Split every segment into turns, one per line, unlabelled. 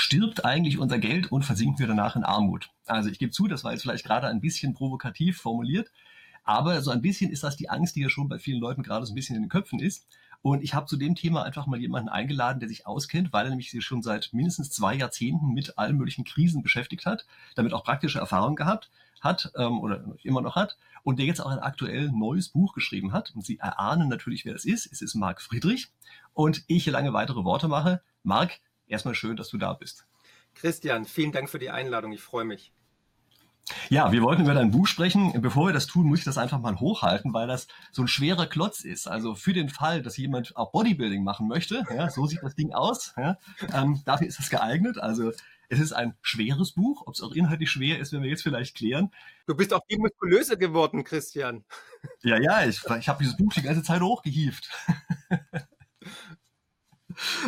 stirbt eigentlich unser Geld und versinken wir danach in Armut? Also ich gebe zu, das war jetzt vielleicht gerade ein bisschen provokativ formuliert, aber so ein bisschen ist das die Angst, die ja schon bei vielen Leuten gerade so ein bisschen in den Köpfen ist. Und ich habe zu dem Thema einfach mal jemanden eingeladen, der sich auskennt, weil er nämlich sich schon seit mindestens zwei Jahrzehnten mit allen möglichen Krisen beschäftigt hat, damit auch praktische Erfahrungen gehabt hat ähm, oder immer noch hat und der jetzt auch ein aktuell neues Buch geschrieben hat. Und Sie erahnen natürlich, wer das ist. Es ist Marc Friedrich. Und ich hier lange weitere Worte mache. Marc, erstmal schön, dass du da bist.
Christian, vielen Dank für die Einladung. Ich freue mich.
Ja, wir wollten über dein Buch sprechen. Bevor wir das tun, muss ich das einfach mal hochhalten, weil das so ein schwerer Klotz ist. Also für den Fall, dass jemand auch Bodybuilding machen möchte, ja, so sieht das Ding aus. Ja, ähm, dafür ist es geeignet. Also es ist ein schweres Buch. Ob es auch inhaltlich schwer ist, werden wir jetzt vielleicht klären.
Du bist auch viel muskulöser geworden, Christian.
Ja, ja, ich, ich habe dieses Buch die ganze Zeit hochgehieft.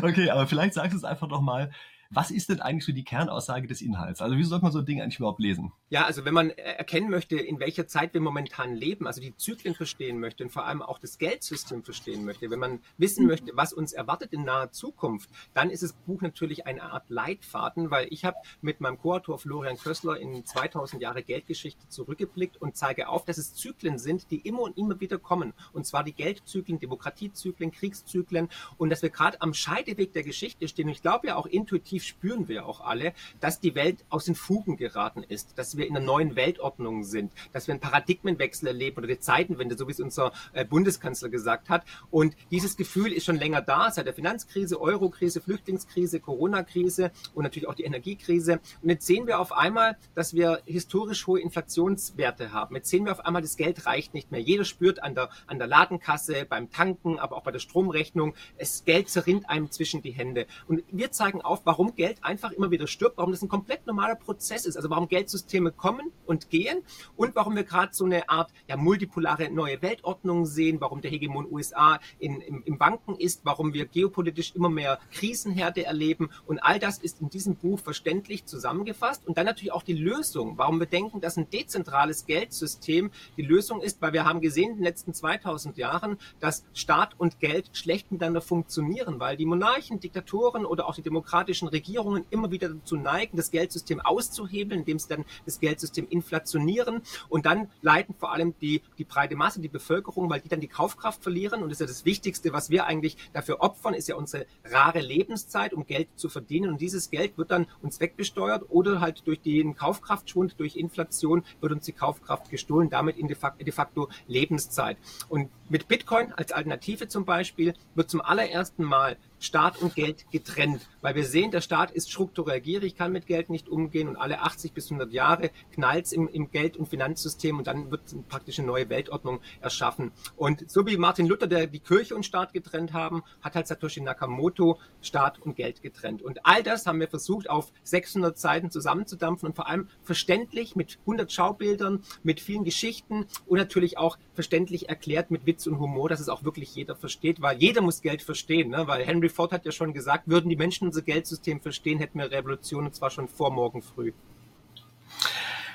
Okay, aber vielleicht sagst du es einfach noch mal, was ist denn eigentlich so die Kernaussage des Inhalts? Also wieso sollte man so ein Ding eigentlich überhaupt lesen?
Ja, also wenn man erkennen möchte, in welcher Zeit wir momentan leben, also die Zyklen verstehen möchte und vor allem auch das Geldsystem verstehen möchte, wenn man wissen möchte, was uns erwartet in naher Zukunft, dann ist das Buch natürlich eine Art Leitfaden, weil ich habe mit meinem Co-Autor Florian Kössler in 2000 Jahre Geldgeschichte zurückgeblickt und zeige auf, dass es Zyklen sind, die immer und immer wieder kommen. Und zwar die Geldzyklen, Demokratiezyklen, Kriegszyklen und dass wir gerade am Scheideweg der Geschichte stehen. Und ich glaube ja auch intuitiv intuitiv spüren wir auch alle, dass die Welt aus den Fugen geraten ist, dass wir in einer neuen Weltordnung sind, dass wir einen Paradigmenwechsel erleben oder die Zeitenwende, so wie es unser äh, Bundeskanzler gesagt hat. Und dieses Gefühl ist schon länger da, seit der Finanzkrise, Eurokrise, Flüchtlingskrise, Corona-Krise und natürlich auch die Energiekrise. Und jetzt sehen wir auf einmal, dass wir historisch hohe Inflationswerte haben. Jetzt sehen wir auf einmal, das Geld reicht nicht mehr. Jeder spürt an der, an der Ladenkasse, beim Tanken, aber auch bei der Stromrechnung, das Geld zerrinnt einem zwischen die Hände. Und wir zeigen auf, warum Geld einfach immer wieder stirbt, warum das ein komplett normaler Prozess ist, also warum Geldsysteme kommen und gehen und warum wir gerade so eine Art ja, multipolare neue Weltordnung sehen, warum der Hegemon USA in, im, im Banken ist, warum wir geopolitisch immer mehr Krisenherde erleben. Und all das ist in diesem Buch verständlich zusammengefasst. Und dann natürlich auch die Lösung, warum wir denken, dass ein dezentrales Geldsystem die Lösung ist, weil wir haben gesehen in den letzten 2000 Jahren, dass Staat und Geld schlecht miteinander funktionieren, weil die Monarchen, Diktatoren oder auch die demokratischen Regierungen Regierungen immer wieder dazu neigen, das Geldsystem auszuhebeln, indem sie dann das Geldsystem inflationieren. Und dann leiden vor allem die, die breite Masse, die Bevölkerung, weil die dann die Kaufkraft verlieren. Und das ist ja das Wichtigste, was wir eigentlich dafür opfern, ist ja unsere rare Lebenszeit, um Geld zu verdienen. Und dieses Geld wird dann uns wegbesteuert oder halt durch den Kaufkraftschwund, durch Inflation wird uns die Kaufkraft gestohlen, damit in de facto, Lebenszeit. Und mit Bitcoin als Alternative zum Beispiel wird zum allerersten Mal Staat und Geld getrennt, weil wir sehen, der Staat ist strukturell gierig, kann mit Geld nicht umgehen und alle 80 bis 100 Jahre knallt im, im Geld- und Finanzsystem und dann wird praktisch eine neue Weltordnung erschaffen. Und so wie Martin Luther, der die Kirche und Staat getrennt haben, hat halt Satoshi Nakamoto Staat und Geld getrennt. Und all das haben wir versucht auf 600 Seiten zusammenzudampfen und vor allem verständlich mit 100 Schaubildern, mit vielen Geschichten und natürlich auch verständlich erklärt mit Witz und Humor, dass es auch wirklich jeder versteht, weil jeder muss Geld verstehen, ne? weil Henry Ford hat ja schon gesagt, würden die Menschen unser Geldsystem verstehen, hätten wir Revolution und zwar schon vor morgen früh.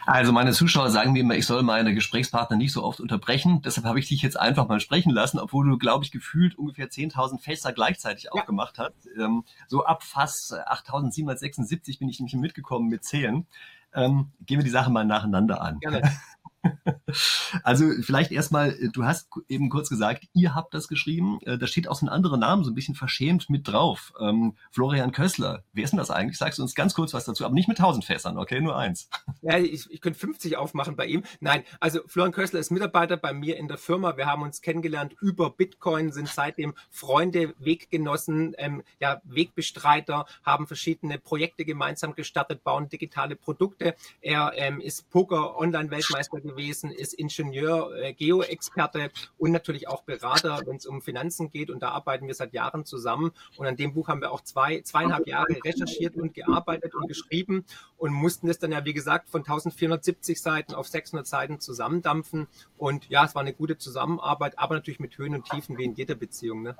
Also meine Zuschauer sagen mir immer, ich soll meine Gesprächspartner nicht so oft unterbrechen. Deshalb habe ich dich jetzt einfach mal sprechen lassen, obwohl du, glaube ich, gefühlt ungefähr 10.000 Fässer gleichzeitig ja. aufgemacht hast. Ähm, so ab fast 8.776 bin ich nämlich mitgekommen mit Zählen. Ähm, gehen wir die Sache mal nacheinander an. Gerne. Also vielleicht erstmal, äh, du hast eben kurz gesagt, ihr habt das geschrieben. Äh, da steht auch so ein anderer Name so ein bisschen verschämt mit drauf. Ähm, Florian Kössler. Wer ist denn das eigentlich? Sagst du uns ganz kurz was dazu, aber nicht mit tausend Fässern, okay? Nur eins.
Ja, ich, ich könnte 50 aufmachen bei ihm. Nein, also Florian Kössler ist Mitarbeiter bei mir in der Firma. Wir haben uns kennengelernt über Bitcoin, sind seitdem Freunde, Weggenossen, ähm, ja, Wegbestreiter, haben verschiedene Projekte gemeinsam gestartet, bauen digitale Produkte. Er ähm, ist Poker-Online-Weltmeister gewesen, ist Ingenieur, äh, Geo-Experte und natürlich auch Berater, wenn es um Finanzen geht. Und da arbeiten wir seit Jahren zusammen. Und an dem Buch haben wir auch zwei, zweieinhalb Jahre recherchiert und gearbeitet und geschrieben und mussten es dann ja, wie gesagt, von 1470 Seiten auf 600 Seiten zusammendampfen. Und ja, es war eine gute Zusammenarbeit, aber natürlich mit Höhen und Tiefen wie in jeder Beziehung. Ne?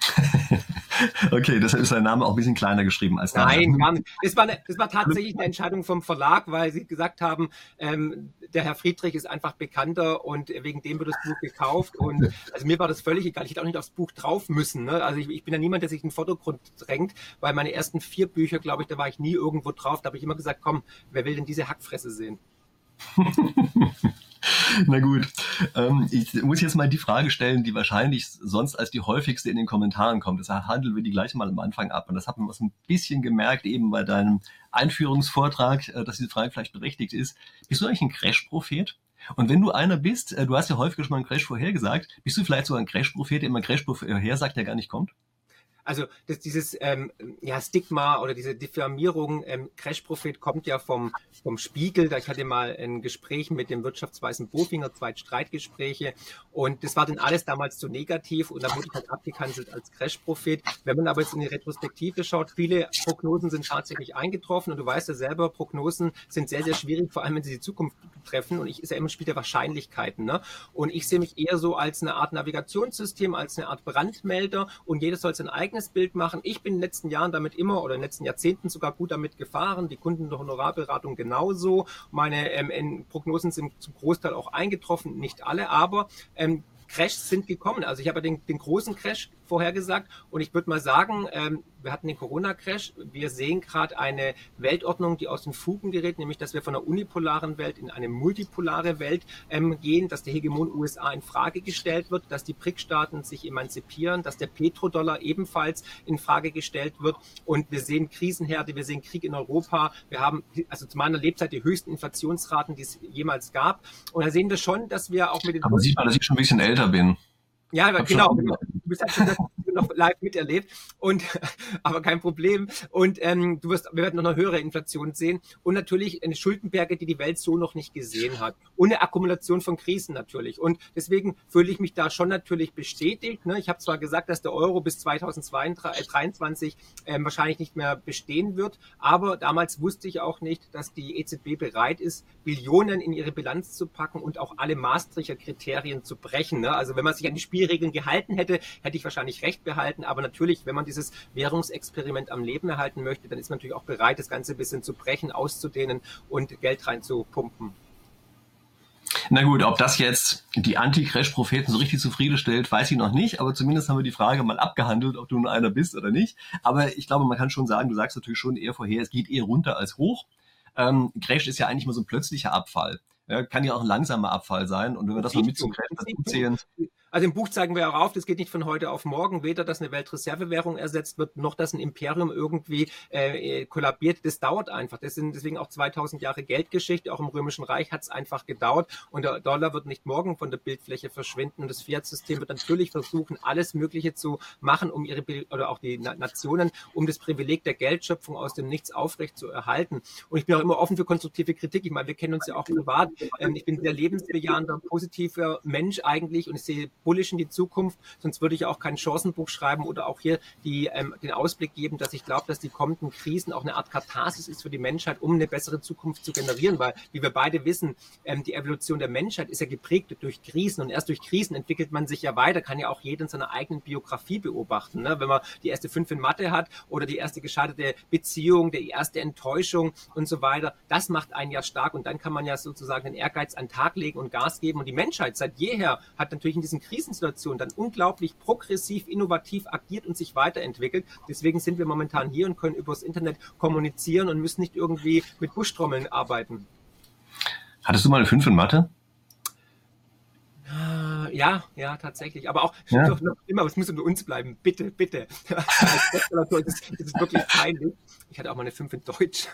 Okay, deshalb ist sein Name auch ein bisschen kleiner geschrieben als
Nein, gar nicht. Das war, eine, das war tatsächlich eine Entscheidung vom Verlag, weil sie gesagt haben, ähm, der Herr Friedrich ist einfach bekannter und wegen dem wird das Buch gekauft. Und also mir war das völlig egal. Ich hätte auch nicht aufs Buch drauf müssen. Ne? Also ich, ich bin ja niemand, der sich in den Vordergrund drängt, weil meine ersten vier Bücher, glaube ich, da war ich nie irgendwo drauf. Da habe ich immer gesagt, komm, wer will denn diese Hackfresse sehen?
Na gut, ähm, ich muss jetzt mal die Frage stellen, die wahrscheinlich sonst als die häufigste in den Kommentaren kommt. Deshalb handeln wir die gleich mal am Anfang ab. Und das hat man was ein bisschen gemerkt, eben bei deinem Einführungsvortrag, äh, dass diese Frage vielleicht berechtigt ist. Bist du eigentlich ein Crash-Prophet? Und wenn du einer bist, äh, du hast ja häufig schon mal einen Crash vorhergesagt, bist du vielleicht sogar ein Crash-Prophet, der immer Crash vorhersagt, der gar nicht kommt?
Also das, dieses ähm, ja, Stigma oder diese Diffamierung, ähm, Crash-Prophet kommt ja vom, vom Spiegel. Da ich hatte mal ein Gespräch mit dem Wirtschaftsweisen Bofinger, zwei Streitgespräche und das war dann alles damals zu negativ und dann wurde ich halt abgekanzelt als Crash-Prophet. Wenn man aber jetzt in die Retrospektive schaut, viele Prognosen sind tatsächlich eingetroffen und du weißt ja selber, Prognosen sind sehr, sehr schwierig, vor allem wenn sie die Zukunft betreffen und ich ist ja immer Spiel der Wahrscheinlichkeiten. Ne? Und ich sehe mich eher so als eine Art Navigationssystem, als eine Art Brandmelder und jeder soll sein eigenes eigenes Bild machen. Ich bin in den letzten Jahren damit immer oder in den letzten Jahrzehnten sogar gut damit gefahren. Die Kunden der Honorarberatung genauso. Meine ähm, Prognosen sind zum Großteil auch eingetroffen, nicht alle, aber ähm, Crashs sind gekommen. Also ich habe den, den großen Crash vorhergesagt und ich würde mal sagen, ähm, wir hatten den Corona-Crash. Wir sehen gerade eine Weltordnung, die aus den Fugen gerät, nämlich dass wir von einer unipolaren Welt in eine multipolare Welt ähm, gehen, dass der Hegemon USA in Frage gestellt wird, dass die BRIC-Staaten sich emanzipieren, dass der Petrodollar ebenfalls in Frage gestellt wird. Und wir sehen Krisenherde, wir sehen Krieg in Europa. Wir haben also zu meiner Lebzeit die höchsten Inflationsraten, die es jemals gab. Und da sehen wir schon, dass wir auch mit den.
Aber sieht man, dass ich schon ein bisschen älter bin.
Ja, genau. Du bist halt schon noch live miterlebt und aber kein Problem. Und ähm, du wirst, wir werden noch eine höhere Inflation sehen und natürlich eine Schuldenberge, die die Welt so noch nicht gesehen hat und eine Akkumulation von Krisen natürlich. Und deswegen fühle ich mich da schon natürlich bestätigt. Ne? Ich habe zwar gesagt, dass der Euro bis 2023 ähm, wahrscheinlich nicht mehr bestehen wird, aber damals wusste ich auch nicht, dass die EZB bereit ist, Billionen in ihre Bilanz zu packen und auch alle Maastrichter Kriterien zu brechen. Ne? Also wenn man sich an die Spiel Spielregeln gehalten hätte, hätte ich wahrscheinlich recht behalten. Aber natürlich, wenn man dieses Währungsexperiment am Leben erhalten möchte, dann ist man natürlich auch bereit, das Ganze ein bisschen zu brechen, auszudehnen und Geld reinzupumpen.
Na gut, ob das jetzt die Anti-Crash-Propheten so richtig zufriedenstellt, weiß ich noch nicht, aber zumindest haben wir die Frage mal abgehandelt, ob du nun einer bist oder nicht. Aber ich glaube, man kann schon sagen, du sagst natürlich schon eher vorher, es geht eher runter als hoch. Ähm, Crash ist ja eigentlich mal so ein plötzlicher Abfall. Ja, kann ja auch ein langsamer Abfall sein. Und wenn wir das mal mit zum Crash dazu zählen,
also im Buch zeigen wir auch auf, das geht nicht von heute auf morgen, weder dass eine Weltreservewährung ersetzt wird, noch dass ein Imperium irgendwie äh, kollabiert. Das dauert einfach. Das sind deswegen auch 2000 Jahre Geldgeschichte. Auch im Römischen Reich hat es einfach gedauert. Und der Dollar wird nicht morgen von der Bildfläche verschwinden. Und das Fiat-System wird natürlich versuchen, alles Mögliche zu machen, um ihre oder auch die Nationen, um das Privileg der Geldschöpfung aus dem Nichts aufrecht zu erhalten. Und ich bin auch immer offen für konstruktive Kritik. Ich meine, wir kennen uns ja auch privat. Ähm, ich bin sehr lebensbejahender, positiver Mensch eigentlich und ich sehe bullish in die Zukunft, sonst würde ich auch kein Chancenbuch schreiben oder auch hier die, ähm, den Ausblick geben, dass ich glaube, dass die kommenden Krisen auch eine Art Katharsis ist für die Menschheit, um eine bessere Zukunft zu generieren, weil, wie wir beide wissen, ähm, die Evolution der Menschheit ist ja geprägt durch Krisen. Und erst durch Krisen entwickelt man sich ja weiter, kann ja auch jeder in seiner eigenen Biografie beobachten. Ne? Wenn man die erste fünf in Mathe hat oder die erste gescheiterte Beziehung, die erste Enttäuschung und so weiter, das macht einen ja stark. Und dann kann man ja sozusagen den Ehrgeiz an den Tag legen und Gas geben. Und die Menschheit seit jeher hat natürlich in diesen Krisensituation dann unglaublich progressiv, innovativ agiert und sich weiterentwickelt. Deswegen sind wir momentan hier und können übers Internet kommunizieren und müssen nicht irgendwie mit Buschtrommeln arbeiten.
Hattest du mal eine 5 in Mathe?
Äh, ja, ja, tatsächlich. Aber auch ja. doch noch immer, es muss unter uns bleiben. Bitte, bitte. das ist, das ist wirklich peinlich. Ich hatte auch mal eine 5 in Deutsch.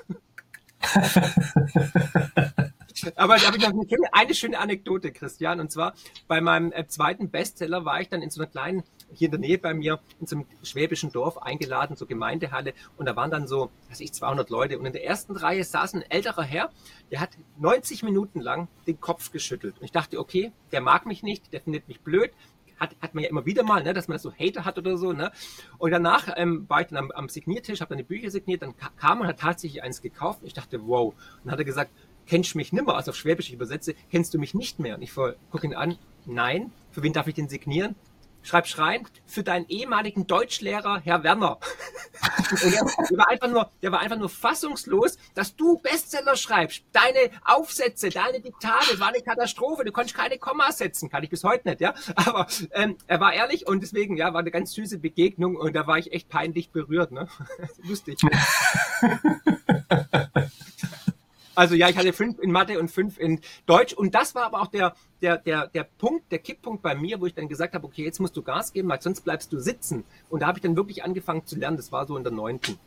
Aber da habe ich noch eine schöne, eine schöne Anekdote, Christian. Und zwar bei meinem äh, zweiten Bestseller war ich dann in so einer kleinen, hier in der Nähe bei mir, in so einem schwäbischen Dorf eingeladen, so Gemeindehalle. Und da waren dann so, weiß ich, 200 Leute. Und in der ersten Reihe saß ein älterer Herr, der hat 90 Minuten lang den Kopf geschüttelt. Und ich dachte, okay, der mag mich nicht, der findet mich blöd, hat, hat man ja immer wieder mal, ne, dass man so Hater hat oder so. Ne? Und danach ähm, war ich dann am, am Signiertisch, habe dann die Bücher signiert, dann kam und hat tatsächlich eins gekauft. Ich dachte, wow. Und dann hat er gesagt, kennst du mich nimmer, also auf Schwäbisch ich übersetze, kennst du mich nicht mehr? Und ich gucke ihn an, nein, für wen darf ich den signieren? schreib rein für deinen ehemaligen Deutschlehrer, Herr Werner. der, war einfach nur, der war einfach nur fassungslos, dass du Bestseller schreibst. Deine Aufsätze, deine Diktate, war eine Katastrophe. Du konntest keine Kommas setzen, kann ich bis heute nicht, ja. Aber ähm, er war ehrlich und deswegen, ja, war eine ganz süße Begegnung und da war ich echt peinlich berührt, ne? Lustig. Also ja, ich hatte fünf in Mathe und fünf in Deutsch. Und das war aber auch der, der, der, der Punkt, der Kipppunkt bei mir, wo ich dann gesagt habe, okay, jetzt musst du Gas geben, weil sonst bleibst du sitzen. Und da habe ich dann wirklich angefangen zu lernen. Das war so in der neunten.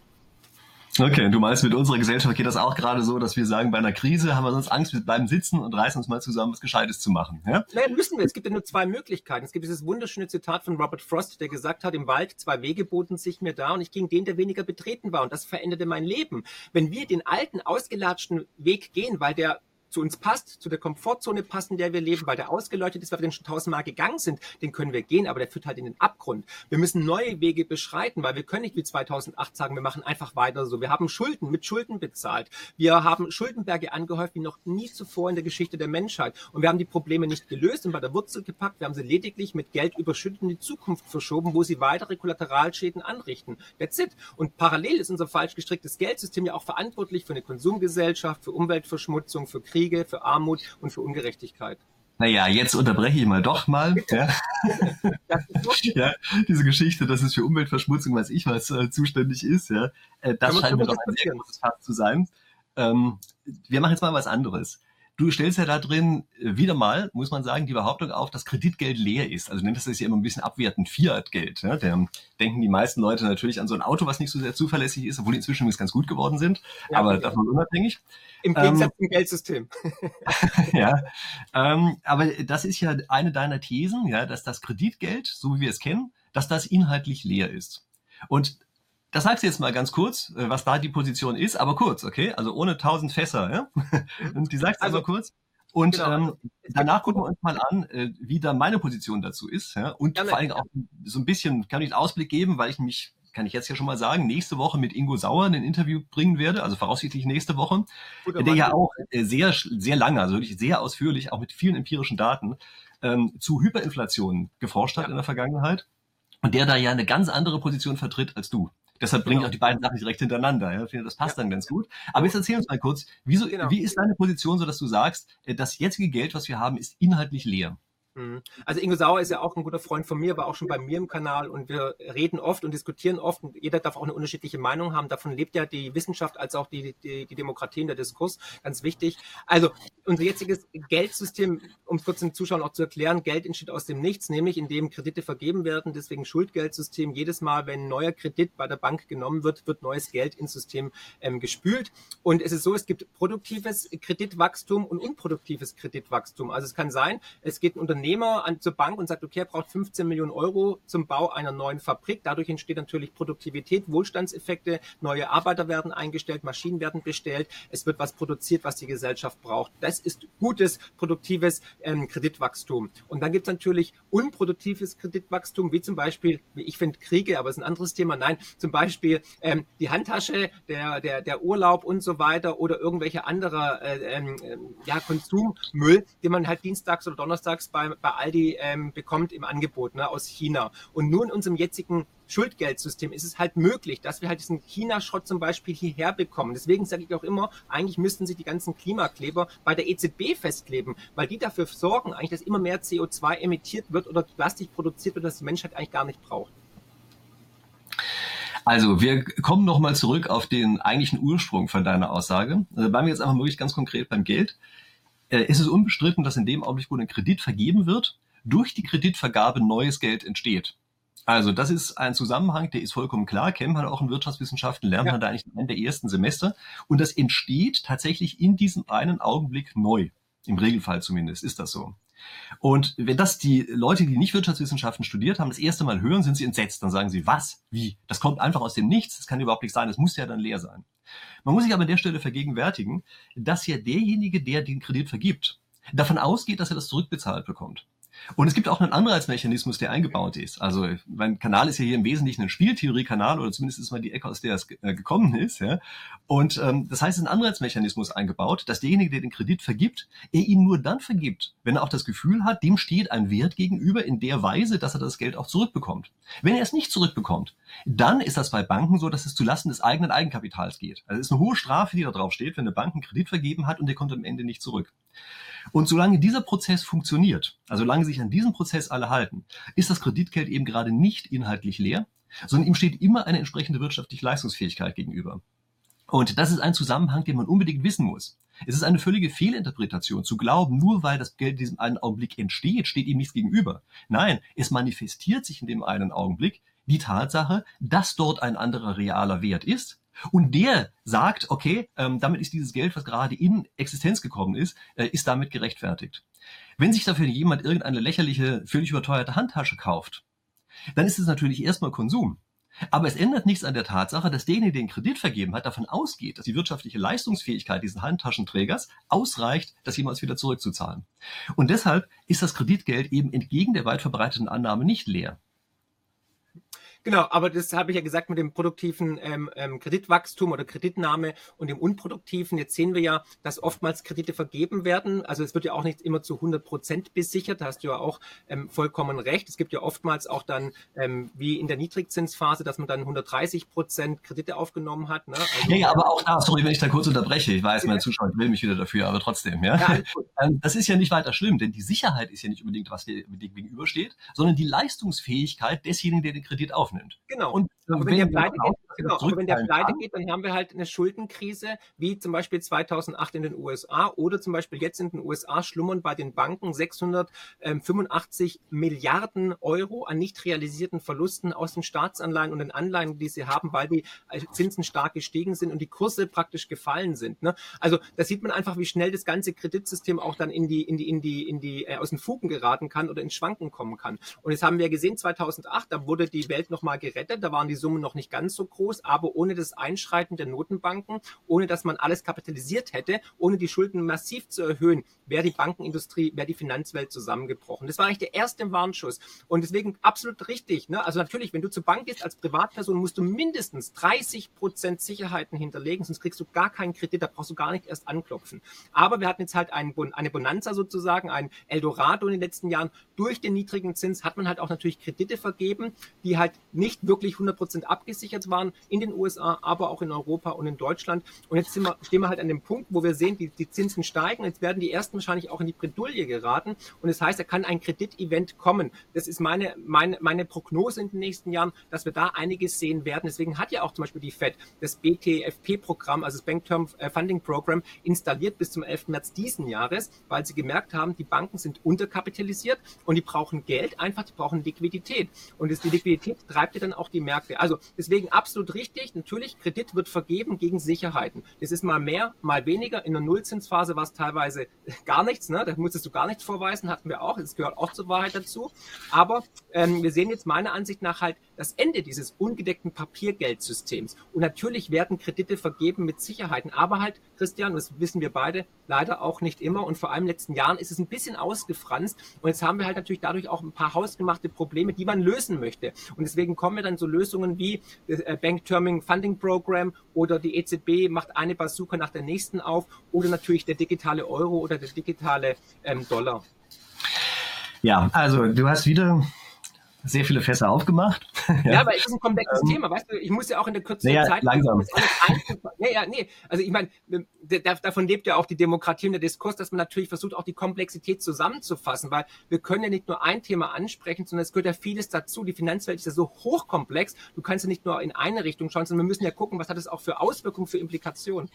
Okay, du meinst, mit unserer Gesellschaft geht das auch gerade so, dass wir sagen, bei einer Krise haben wir sonst Angst, wir bleiben sitzen und reißen uns mal zusammen, was Gescheites zu machen. Ja?
Naja, müssen wir. Es gibt ja nur zwei Möglichkeiten. Es gibt dieses wunderschöne Zitat von Robert Frost, der gesagt hat, im Wald zwei Wege boten sich mir da und ich ging den, der weniger betreten war. Und das veränderte mein Leben. Wenn wir den alten, ausgelatschten Weg gehen, weil der zu uns passt, zu der Komfortzone passt, in der wir leben, weil der ausgeleuchtet ist, weil wir den schon tausendmal gegangen sind, den können wir gehen, aber der führt halt in den Abgrund. Wir müssen neue Wege beschreiten, weil wir können nicht wie 2008 sagen, wir machen einfach weiter so. Wir haben Schulden, mit Schulden bezahlt. Wir haben Schuldenberge angehäuft wie noch nie zuvor in der Geschichte der Menschheit. Und wir haben die Probleme nicht gelöst und bei der Wurzel gepackt. Wir haben sie lediglich mit Geld überschüttet in die Zukunft verschoben, wo sie weitere Kollateralschäden anrichten. That's it. Und parallel ist unser falsch gestricktes Geldsystem ja auch verantwortlich für eine Konsumgesellschaft, für Umweltverschmutzung, für Krieg Kriege, für Armut und für Ungerechtigkeit.
Naja, jetzt unterbreche ich mal doch mal. Ja. ja. diese Geschichte, dass es für Umweltverschmutzung, weiß ich was, äh, zuständig ist. Ja. Äh, das scheint mir doch ein sehr großes Fass zu sein. Ähm, wir machen jetzt mal was anderes. Du stellst ja da drin äh, wieder mal, muss man sagen, die Behauptung auf, dass Kreditgeld leer ist. Also nennt das ja immer ein bisschen abwertend Fiat-Geld. Ja? Da denken die meisten Leute natürlich an so ein Auto, was nicht so sehr zuverlässig ist, obwohl die inzwischen ganz gut geworden sind. Ja, aber okay. davon unabhängig.
Im Gegensatz ähm, zum Geldsystem.
ja, ähm, aber das ist ja eine deiner Thesen, ja, dass das Kreditgeld, so wie wir es kennen, dass das inhaltlich leer ist. Und das sagst du jetzt mal ganz kurz, äh, was da die Position ist, aber kurz, okay? Also ohne tausend Fässer, ja? Mhm. Und die sagst du also, aber kurz. Und genau. ähm, danach gucken wir uns mal an, äh, wie da meine Position dazu ist. Ja? Und Gerne. vor allem auch so ein bisschen, kann ich einen Ausblick geben, weil ich mich, kann ich jetzt ja schon mal sagen, nächste Woche mit Ingo Sauer ein Interview bringen werde, also voraussichtlich nächste Woche, Guter der ja auch äh, sehr, sehr lange, also wirklich sehr ausführlich, auch mit vielen empirischen Daten, ähm, zu Hyperinflation geforscht hat ja. in der Vergangenheit. Und der da ja eine ganz andere Position vertritt als du. Deshalb bringe genau. ich auch die beiden Sachen direkt hintereinander. Ja? Ich finde, das passt ja. dann ganz gut. Aber jetzt erzähl uns mal kurz, wieso, genau. wie ist deine Position so, dass du sagst, äh, das jetzige Geld, was wir haben, ist inhaltlich leer?
Mhm. Also Ingo Sauer ist ja auch ein guter Freund von mir, war auch schon bei mir im Kanal und wir reden oft und diskutieren oft und jeder darf auch eine unterschiedliche Meinung haben. Davon lebt ja die Wissenschaft als auch die, die, die Demokratie in der Diskurs. Ganz wichtig. Also unser jetziges Geldsystem, um es kurz den Zuschauern auch zu erklären, Geld entsteht aus dem Nichts, nämlich indem Kredite vergeben werden. Deswegen Schuldgeldsystem. Jedes Mal, wenn ein neuer Kredit bei der Bank genommen wird, wird neues Geld ins System ähm, gespült. Und es ist so, es gibt produktives Kreditwachstum und unproduktives Kreditwachstum. Also es kann sein, es geht ein Unternehmen Unternehmer an, zur Bank und sagt, okay, er braucht 15 Millionen Euro zum Bau einer neuen Fabrik. Dadurch entsteht natürlich Produktivität, Wohlstandseffekte, neue Arbeiter werden eingestellt, Maschinen werden bestellt, es wird was produziert, was die Gesellschaft braucht. Das ist gutes, produktives ähm, Kreditwachstum. Und dann gibt es natürlich unproduktives Kreditwachstum, wie zum Beispiel, ich finde, Kriege, aber es ist ein anderes Thema. Nein, zum Beispiel ähm, die Handtasche, der, der, der Urlaub und so weiter oder irgendwelche andere äh, ähm, ja, Konsummüll, den man halt dienstags oder donnerstags beim bei, Aldi ähm, bekommt im Angebot ne, aus China. Und nur in unserem jetzigen Schuldgeldsystem ist es halt möglich, dass wir halt diesen China-Schrott zum Beispiel hierher bekommen. Deswegen sage ich auch immer, eigentlich müssten sich die ganzen Klimakleber bei der EZB festkleben, weil die dafür sorgen eigentlich, dass immer mehr CO2 emittiert wird oder Plastik produziert wird, das die Menschheit eigentlich gar nicht braucht.
Also, wir kommen nochmal zurück auf den eigentlichen Ursprung von deiner Aussage. Also bleiben wir jetzt einfach wirklich ganz konkret beim Geld äh, ist es unbestritten, dass in dem Augenblick, wo ein Kredit vergeben wird, durch die Kreditvergabe neues Geld entsteht. Also das ist ein Zusammenhang, der ist vollkommen klar. Kennt man auch in Wirtschaftswissenschaften, lernt ja. man da eigentlich in der ersten Semester. Und das entsteht tatsächlich in diesem einen Augenblick neu. Im Regelfall zumindest ist das so. Und wenn das die Leute, die nicht Wirtschaftswissenschaften studiert haben, das erste Mal hören, sind sie entsetzt. Dann sagen sie, was? Wie? Das kommt einfach aus dem Nichts. Das kann überhaupt nicht sein. Das muss ja dann leer sein. Man muss sich aber an der Stelle vergegenwärtigen, dass ja derjenige, der den Kredit vergibt, davon ausgeht, dass er das zurückbezahlt bekommt. Und es gibt auch einen Anreizmechanismus, der eingebaut ist. Also mein Kanal ist ja hier im Wesentlichen ein Spieltheorie-Kanal oder zumindest ist mal die Ecke, aus der es äh, gekommen ist. Ja? Und ähm, das heißt, es ist ein Anreizmechanismus eingebaut, dass derjenige, der den Kredit vergibt, er ihn nur dann vergibt, wenn er auch das Gefühl hat, dem steht ein Wert gegenüber in der Weise, dass er das Geld auch zurückbekommt. Wenn er es nicht zurückbekommt, dann ist das bei Banken so, dass es zulasten des eigenen Eigenkapitals geht. Also es ist eine hohe Strafe, die da drauf steht, wenn eine Bank einen Kredit vergeben hat und der kommt am Ende nicht zurück. Und solange dieser Prozess funktioniert, also solange sich an diesem Prozess alle halten, ist das Kreditgeld eben gerade nicht inhaltlich leer, sondern ihm steht immer eine entsprechende wirtschaftliche Leistungsfähigkeit gegenüber. Und das ist ein Zusammenhang, den man unbedingt wissen muss. Es ist eine völlige Fehlinterpretation zu glauben, nur weil das Geld in diesem einen Augenblick entsteht, steht ihm nichts gegenüber. Nein, es manifestiert sich in dem einen Augenblick die Tatsache, dass dort ein anderer realer Wert ist und der sagt, okay, ähm, damit ist dieses Geld, was gerade in Existenz gekommen ist, äh, ist damit gerechtfertigt. Wenn sich dafür jemand irgendeine lächerliche, völlig überteuerte Handtasche kauft, dann ist es natürlich erstmal Konsum. Aber es ändert nichts an der Tatsache, dass derjenige, der den Kredit vergeben hat, davon ausgeht, dass die wirtschaftliche Leistungsfähigkeit dieses Handtaschenträgers ausreicht, das jemals wieder zurückzuzahlen. Und deshalb ist das Kreditgeld eben entgegen der weit verbreiteten Annahme nicht leer.
Genau, aber das habe ich ja gesagt mit dem produktiven ähm, ähm, Kreditwachstum oder Kreditnahme und dem unproduktiven. Jetzt sehen wir ja, dass oftmals Kredite vergeben werden. Also es wird ja auch nicht immer zu 100 Prozent besichert. Da hast du ja auch ähm, vollkommen recht. Es gibt ja oftmals auch dann, ähm, wie in der Niedrigzinsphase, dass man dann 130 Prozent Kredite aufgenommen hat. Ne?
Also, ja, aber auch da, sorry, wenn ich da kurz unterbreche. Ich weiß, meine Zuschauer will mich wieder dafür, aber trotzdem, ja. ja ähm, das ist ja nicht weiter schlimm, denn die Sicherheit ist ja nicht unbedingt, was dir gegenübersteht, sondern die Leistungsfähigkeit desjenigen, der den Kredit aufnimmt aufnimmt.
Genau. Und aber wenn, der pleite geht, genau, aber wenn der pleite geht, dann haben wir halt eine Schuldenkrise, wie zum Beispiel 2008 in den USA oder zum Beispiel jetzt in den USA schlummern bei den Banken 685 Milliarden Euro an nicht realisierten Verlusten aus den Staatsanleihen und den Anleihen, die sie haben, weil die äh, Zinsen stark gestiegen sind und die Kurse praktisch gefallen sind. Ne? Also da sieht man einfach, wie schnell das ganze Kreditsystem auch dann in die, in die, in die, in die, äh, aus den Fugen geraten kann oder ins Schwanken kommen kann. Und jetzt haben wir gesehen, 2008, da wurde die Welt nochmal gerettet, da waren die Summe noch nicht ganz so groß, aber ohne das Einschreiten der Notenbanken, ohne dass man alles kapitalisiert hätte, ohne die Schulden massiv zu erhöhen, wäre die Bankenindustrie, wäre die Finanzwelt zusammengebrochen. Das war eigentlich der erste Warnschuss. Und deswegen absolut richtig. Ne? Also natürlich, wenn du zur Bank gehst als Privatperson, musst du mindestens 30 Prozent Sicherheiten hinterlegen, sonst kriegst du gar keinen Kredit, da brauchst du gar nicht erst anklopfen. Aber wir hatten jetzt halt einen, eine Bonanza sozusagen, ein Eldorado in den letzten Jahren. Durch den niedrigen Zins hat man halt auch natürlich Kredite vergeben, die halt nicht wirklich 100 Prozent Prozent abgesichert waren in den USA, aber auch in Europa und in Deutschland. Und jetzt wir, stehen wir halt an dem Punkt, wo wir sehen, die, die Zinsen steigen. Jetzt werden die ersten wahrscheinlich auch in die Bredouille geraten. Und das heißt, da kann ein Kreditevent kommen. Das ist meine, meine, meine Prognose in den nächsten Jahren, dass wir da einiges sehen werden. Deswegen hat ja auch zum Beispiel die FED das BTFP-Programm, also das Bank Term äh, Funding Program, installiert bis zum 11. März diesen Jahres, weil sie gemerkt haben, die Banken sind unterkapitalisiert und die brauchen Geld, einfach, die brauchen Liquidität. Und das, die Liquidität treibt ja dann auch die Märkte. Also deswegen absolut richtig. Natürlich, Kredit wird vergeben gegen Sicherheiten. Das ist mal mehr, mal weniger. In der Nullzinsphase war es teilweise gar nichts. Ne? Da musstest du gar nichts vorweisen, hatten wir auch. Das gehört auch zur Wahrheit dazu. Aber ähm, wir sehen jetzt meiner Ansicht nach halt das Ende dieses ungedeckten Papiergeldsystems. Und natürlich werden Kredite vergeben mit Sicherheiten. Aber halt, Christian, das wissen wir beide, leider auch nicht immer. Und vor allem in den letzten Jahren ist es ein bisschen ausgefranst. Und jetzt haben wir halt natürlich dadurch auch ein paar hausgemachte Probleme, die man lösen möchte. Und deswegen kommen wir dann so Lösungen wie äh, Bank Terming Funding Program oder die EZB macht eine Bazooka nach der nächsten auf oder natürlich der digitale Euro oder der digitale ähm, Dollar.
Ja, also du hast wieder sehr viele Fässer aufgemacht.
ja. ja, aber es ist ein komplexes ähm, Thema, weißt du, ich muss ja auch in der kürzesten
ja,
Zeit...
Langsam.
Ja, ja, nee, also ich meine, davon lebt ja auch die Demokratie und der Diskurs, dass man natürlich versucht, auch die Komplexität zusammenzufassen, weil wir können ja nicht nur ein Thema ansprechen, sondern es gehört ja vieles dazu. Die Finanzwelt ist ja so hochkomplex, du kannst ja nicht nur in eine Richtung schauen, sondern wir müssen ja gucken, was hat es auch für Auswirkungen, für Implikationen.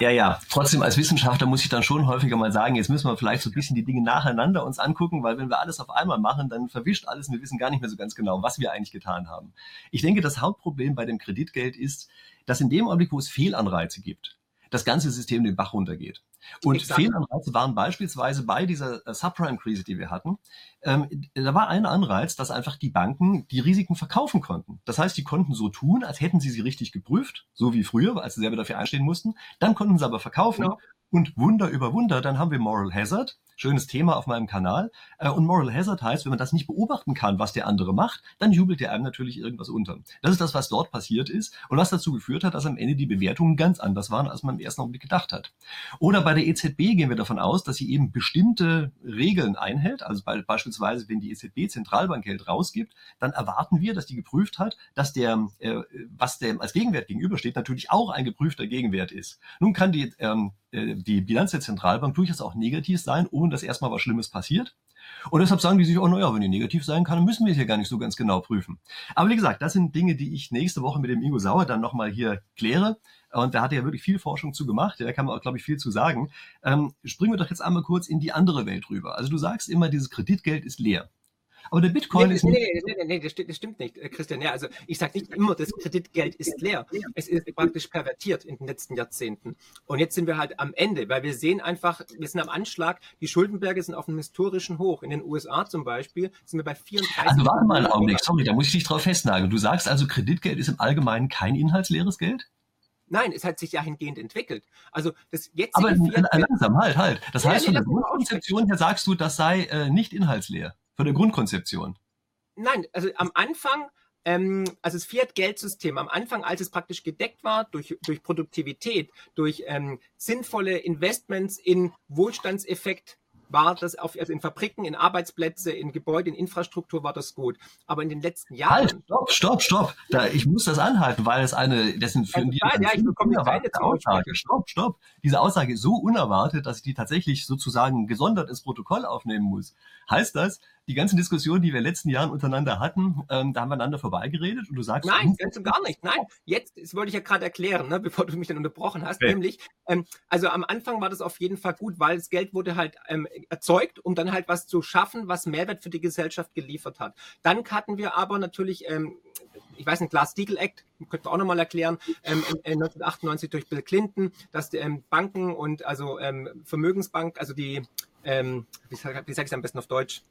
Ja, ja. Trotzdem als Wissenschaftler muss ich dann schon häufiger mal sagen, jetzt müssen wir vielleicht so ein bisschen die Dinge nacheinander uns angucken, weil wenn wir alles auf einmal machen, dann verwischt alles und wir wissen gar nicht mehr so ganz genau, was wir eigentlich getan haben. Ich denke, das Hauptproblem bei dem Kreditgeld ist, dass in dem Augenblick, wo es Fehlanreize gibt, das ganze System den Bach runtergeht. Und Exakt. Fehlanreize waren beispielsweise bei dieser äh, Subprime-Krise, die wir hatten, ähm, da war ein Anreiz, dass einfach die Banken die Risiken verkaufen konnten. Das heißt, die konnten so tun, als hätten sie sie richtig geprüft, so wie früher, als sie selber dafür einstehen mussten. Dann konnten sie aber verkaufen. Genau. Und Wunder über Wunder, dann haben wir Moral Hazard, schönes Thema auf meinem Kanal. Äh, und Moral Hazard heißt, wenn man das nicht beobachten kann, was der andere macht, dann jubelt der einem natürlich irgendwas unter. Das ist das, was dort passiert ist und was dazu geführt hat, dass am Ende die Bewertungen ganz anders waren, als man im ersten Augenblick gedacht hat. Oder bei der EZB gehen wir davon aus, dass sie eben bestimmte Regeln einhält. Also beispielsweise, wenn die EZB Zentralbank Geld rausgibt, dann erwarten wir, dass die geprüft hat, dass der, äh, was dem als Gegenwert gegenübersteht, natürlich auch ein geprüfter Gegenwert ist. Nun kann die ähm, äh, die Bilanz der Zentralbank durchaus auch negativ sein, ohne dass erstmal was Schlimmes passiert. Und deshalb sagen die sich, oh naja, wenn die negativ sein kann, müssen wir es hier gar nicht so ganz genau prüfen. Aber wie gesagt, das sind Dinge, die ich nächste Woche mit dem Ingo Sauer dann nochmal hier kläre. Und da hat er ja wirklich viel Forschung zu gemacht. Da kann man auch, glaube ich, viel zu sagen. Ähm, springen wir doch jetzt einmal kurz in die andere Welt rüber. Also du sagst immer, dieses Kreditgeld ist leer. Aber der Bitcoin
nee,
ist
nee, nicht. Nee, nee, nee, das, stimmt, das stimmt nicht, äh, Christian. Ja, also ich sage nicht immer, das Kreditgeld ist leer. Es ist praktisch pervertiert in den letzten Jahrzehnten. Und jetzt sind wir halt am Ende, weil wir sehen einfach, wir sind am Anschlag, die Schuldenberge sind auf einem historischen Hoch. In den USA zum Beispiel sind wir bei 34.
Also warte mal einen Augenblick, sorry, da muss ich dich drauf festnageln. Du sagst also, Kreditgeld ist im Allgemeinen kein inhaltsleeres Geld?
Nein, es hat sich dahingehend entwickelt. Also das
jetzige Aber langsam, halt, halt. Das ja, heißt, nee, von der Grundkonzeption her sagst du, das sei äh, nicht inhaltsleer von der Grundkonzeption?
Nein, also am Anfang, ähm, also das Fiat-Geldsystem, am Anfang, als es praktisch gedeckt war durch, durch Produktivität, durch ähm, sinnvolle Investments in Wohlstandseffekt, war das auf, also in Fabriken, in Arbeitsplätze, in Gebäude, in Infrastruktur war das gut. Aber in den letzten Jahren. Halt,
stopp, stopp, stopp. Da, ich muss das anhalten, weil es eine, das sind für also,
nein, ja, ich bekomme
unerwartete Aussage. Stopp, stopp. Diese Aussage ist so unerwartet, dass ich die tatsächlich sozusagen gesondert ins Protokoll aufnehmen muss. Heißt das, die ganzen Diskussionen, die wir in den letzten Jahren untereinander hatten, ähm, da haben wir einander vorbeigeredet und du sagst.
Nein, ganz und gar nicht. Nein, jetzt, das wollte ich ja gerade erklären, ne, bevor du mich dann unterbrochen hast. Okay. Nämlich, ähm, also am Anfang war das auf jeden Fall gut, weil das Geld wurde halt ähm, erzeugt, um dann halt was zu schaffen, was Mehrwert für die Gesellschaft geliefert hat. Dann hatten wir aber natürlich, ähm, ich weiß nicht, Glass-Steagall Act, könnte man auch nochmal erklären, ähm, 1998 durch Bill Clinton, dass die, ähm, Banken und also ähm, Vermögensbank, also die, ähm, wie sage sag ich es am besten auf Deutsch?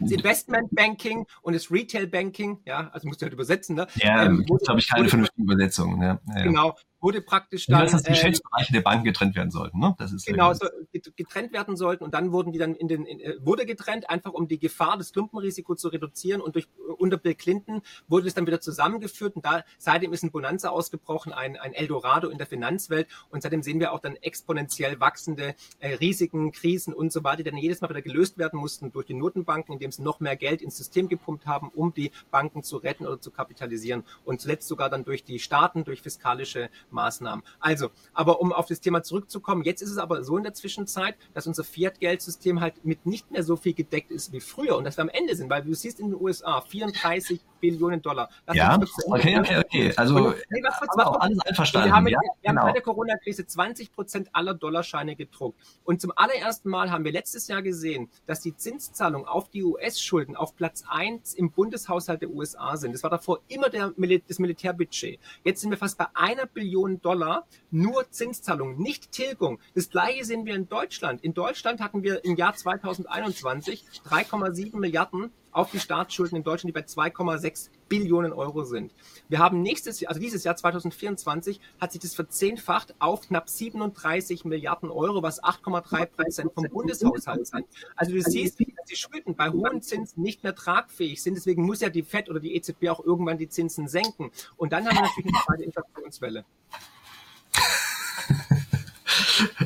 Das Investment Banking und das Retail Banking, ja, also musst du halt übersetzen, ne?
Ja, ähm, glaube ich, keine vernünftige Übersetzung. Ja,
ja. Genau, wurde praktisch dann.
Ja, dass die Geschäftsbereiche äh, der Banken getrennt werden sollten, ne?
Das ist genau, so getrennt werden sollten und dann wurden die dann in den, in, äh, wurde getrennt, einfach um die Gefahr, das Klumpenrisiko zu reduzieren und durch, unter Bill Clinton wurde es dann wieder zusammengeführt und da, seitdem ist ein Bonanza ausgebrochen, ein, ein Eldorado in der Finanzwelt und seitdem sehen wir auch dann exponentiell wachsende äh, Risiken, Krisen und so weiter, die dann jedes Mal wieder gelöst werden mussten durch die Notenbanken, indem sie noch mehr Geld ins System gepumpt haben, um die Banken zu retten oder zu kapitalisieren und zuletzt sogar dann durch die Staaten, durch fiskalische Maßnahmen. Also, aber um auf das Thema zurückzukommen, jetzt ist es aber so in der Zwischenzeit, dass unser Fiat-Geldsystem halt mit nicht mehr so viel gedeckt ist wie früher und dass wir am Ende sind, weil du siehst in den USA 34 Billionen Dollar.
Das ja, okay, okay, okay. Also, und, nee, was, was, was, alles einverstanden.
Wir haben, ja, wir genau. haben bei der Corona-Krise 20 Prozent aller Dollarscheine gedruckt. Und zum allerersten Mal haben wir letztes Jahr gesehen, dass die Zinszahlungen auf die US-Schulden auf Platz 1 im Bundeshaushalt der USA sind. Das war davor immer der, das Militärbudget. Jetzt sind wir fast bei einer Billion Dollar, nur Zinszahlungen, nicht Tilgung. Das gleiche sehen wir in Deutschland. In Deutschland hatten wir im Jahr 2021 3,7 Milliarden auf die Staatsschulden in Deutschland, die bei 2,6 Billionen Euro sind. Wir haben nächstes Jahr, also dieses Jahr 2024, hat sich das verzehnfacht auf knapp 37 Milliarden Euro, was 8,3 Prozent vom Bundeshaushalt sind. Also du siehst, dass die Schulden bei hohen Zinsen nicht mehr tragfähig sind. Deswegen muss ja die FED oder die EZB auch irgendwann die Zinsen senken. Und dann haben wir natürlich eine zweite Inflationswelle.